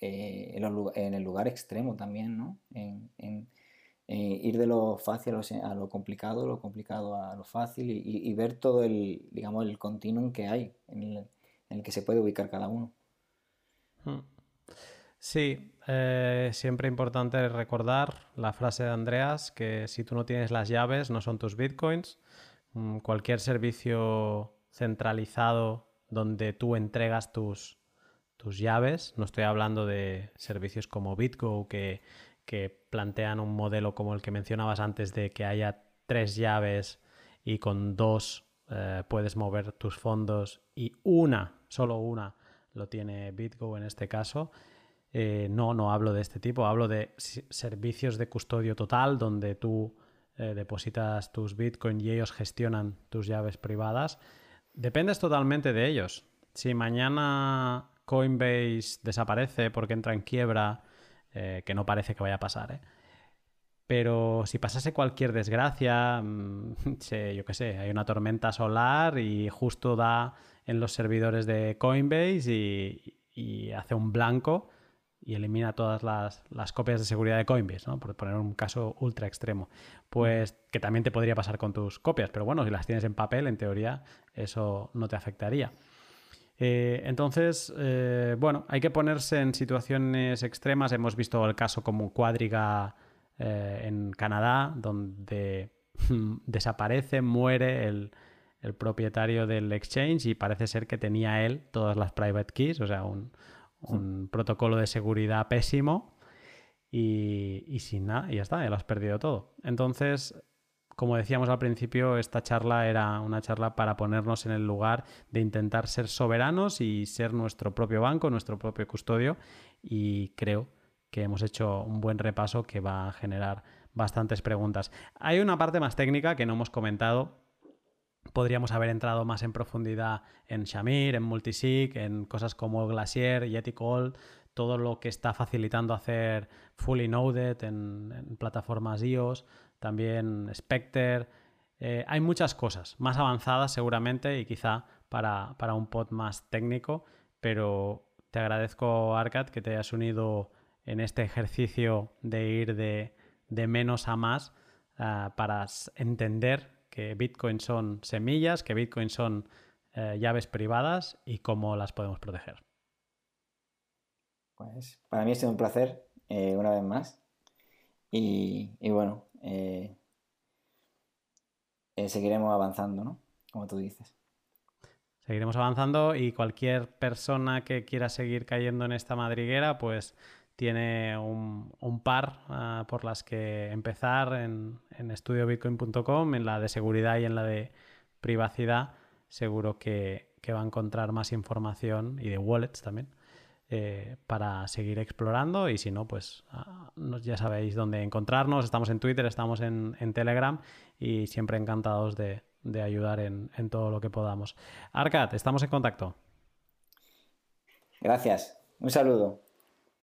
eh, en, el lugar extremo también, ¿no? En, ir de lo fácil a lo, complicado, lo complicado a lo fácil y, ver todo el, digamos, el continuum que hay en el, que se puede ubicar cada uno. Hmm. Sí, eh, siempre importante recordar la frase de Andreas que si tú no tienes las llaves no son tus bitcoins. Mm, cualquier servicio centralizado donde tú entregas tus, tus llaves, no estoy hablando de servicios como BitGo que, plantean un modelo como el que mencionabas antes de que haya tres llaves y con dos eh, puedes mover tus fondos y una, solo una, lo tiene BitGo en este caso. Eh, no, no hablo de este tipo, hablo de servicios de custodio total donde tú eh, depositas tus Bitcoin y ellos gestionan tus llaves privadas. Dependes totalmente de ellos. Si mañana Coinbase desaparece porque entra en quiebra, eh, que no parece que vaya a pasar, pero si pasase cualquier desgracia, mm, yo qué sé, hay una tormenta solar y justo da en los servidores de Coinbase y hace un blanco, y elimina todas las, copias de seguridad de Coinbase, ¿no? por poner un caso ultra extremo. Pues que también te podría pasar con tus copias, pero bueno, si las tienes en papel, en teoría, eso no te afectaría. Eh, entonces, eh, bueno, hay que ponerse en situaciones extremas. Hemos visto el caso como Cuadriga eh, en Canadá, donde desaparece, muere el, el propietario del exchange y parece ser que tenía él todas las private keys, o sea, un, un protocolo de seguridad pésimo y, sin nada, y ya está, ya lo has perdido todo. Entonces, como decíamos al principio, esta charla era una charla para ponernos en el lugar de intentar ser soberanos y ser nuestro propio banco, nuestro propio custodio y creo que hemos hecho un buen repaso que va a generar bastantes preguntas. Hay una parte más técnica que no hemos comentado, Podríamos haber entrado más en profundidad en Shamir, en Multisig, en cosas como Glacier, Yeti todo lo que está facilitando hacer fully noded en, plataformas iOS, también Spectre. Eh, hay muchas cosas más avanzadas seguramente y quizá para, un pod más técnico, pero te agradezco, Arcad, que te hayas unido en este ejercicio de ir de, menos a más eh, para entender que Bitcoin son semillas, que Bitcoin son eh, llaves privadas y cómo las podemos proteger. Pues para mí ha sido un placer eh, una vez más. Y, bueno, eh, seguiremos avanzando, ¿no? Como tú dices. Seguiremos avanzando y cualquier persona que quiera seguir cayendo en esta madriguera, pues tiene un, par ah, por las que empezar en estudiobitcoin.com, en la de seguridad y en la de privacidad. Seguro que, va a encontrar más información y de wallets también eh, para seguir explorando. Y si no, pues ah, ya sabéis dónde encontrarnos. Estamos en Twitter, estamos en, Telegram y siempre encantados de, ayudar en, en todo lo que podamos. Arcad, estamos en contacto. Gracias. Un saludo.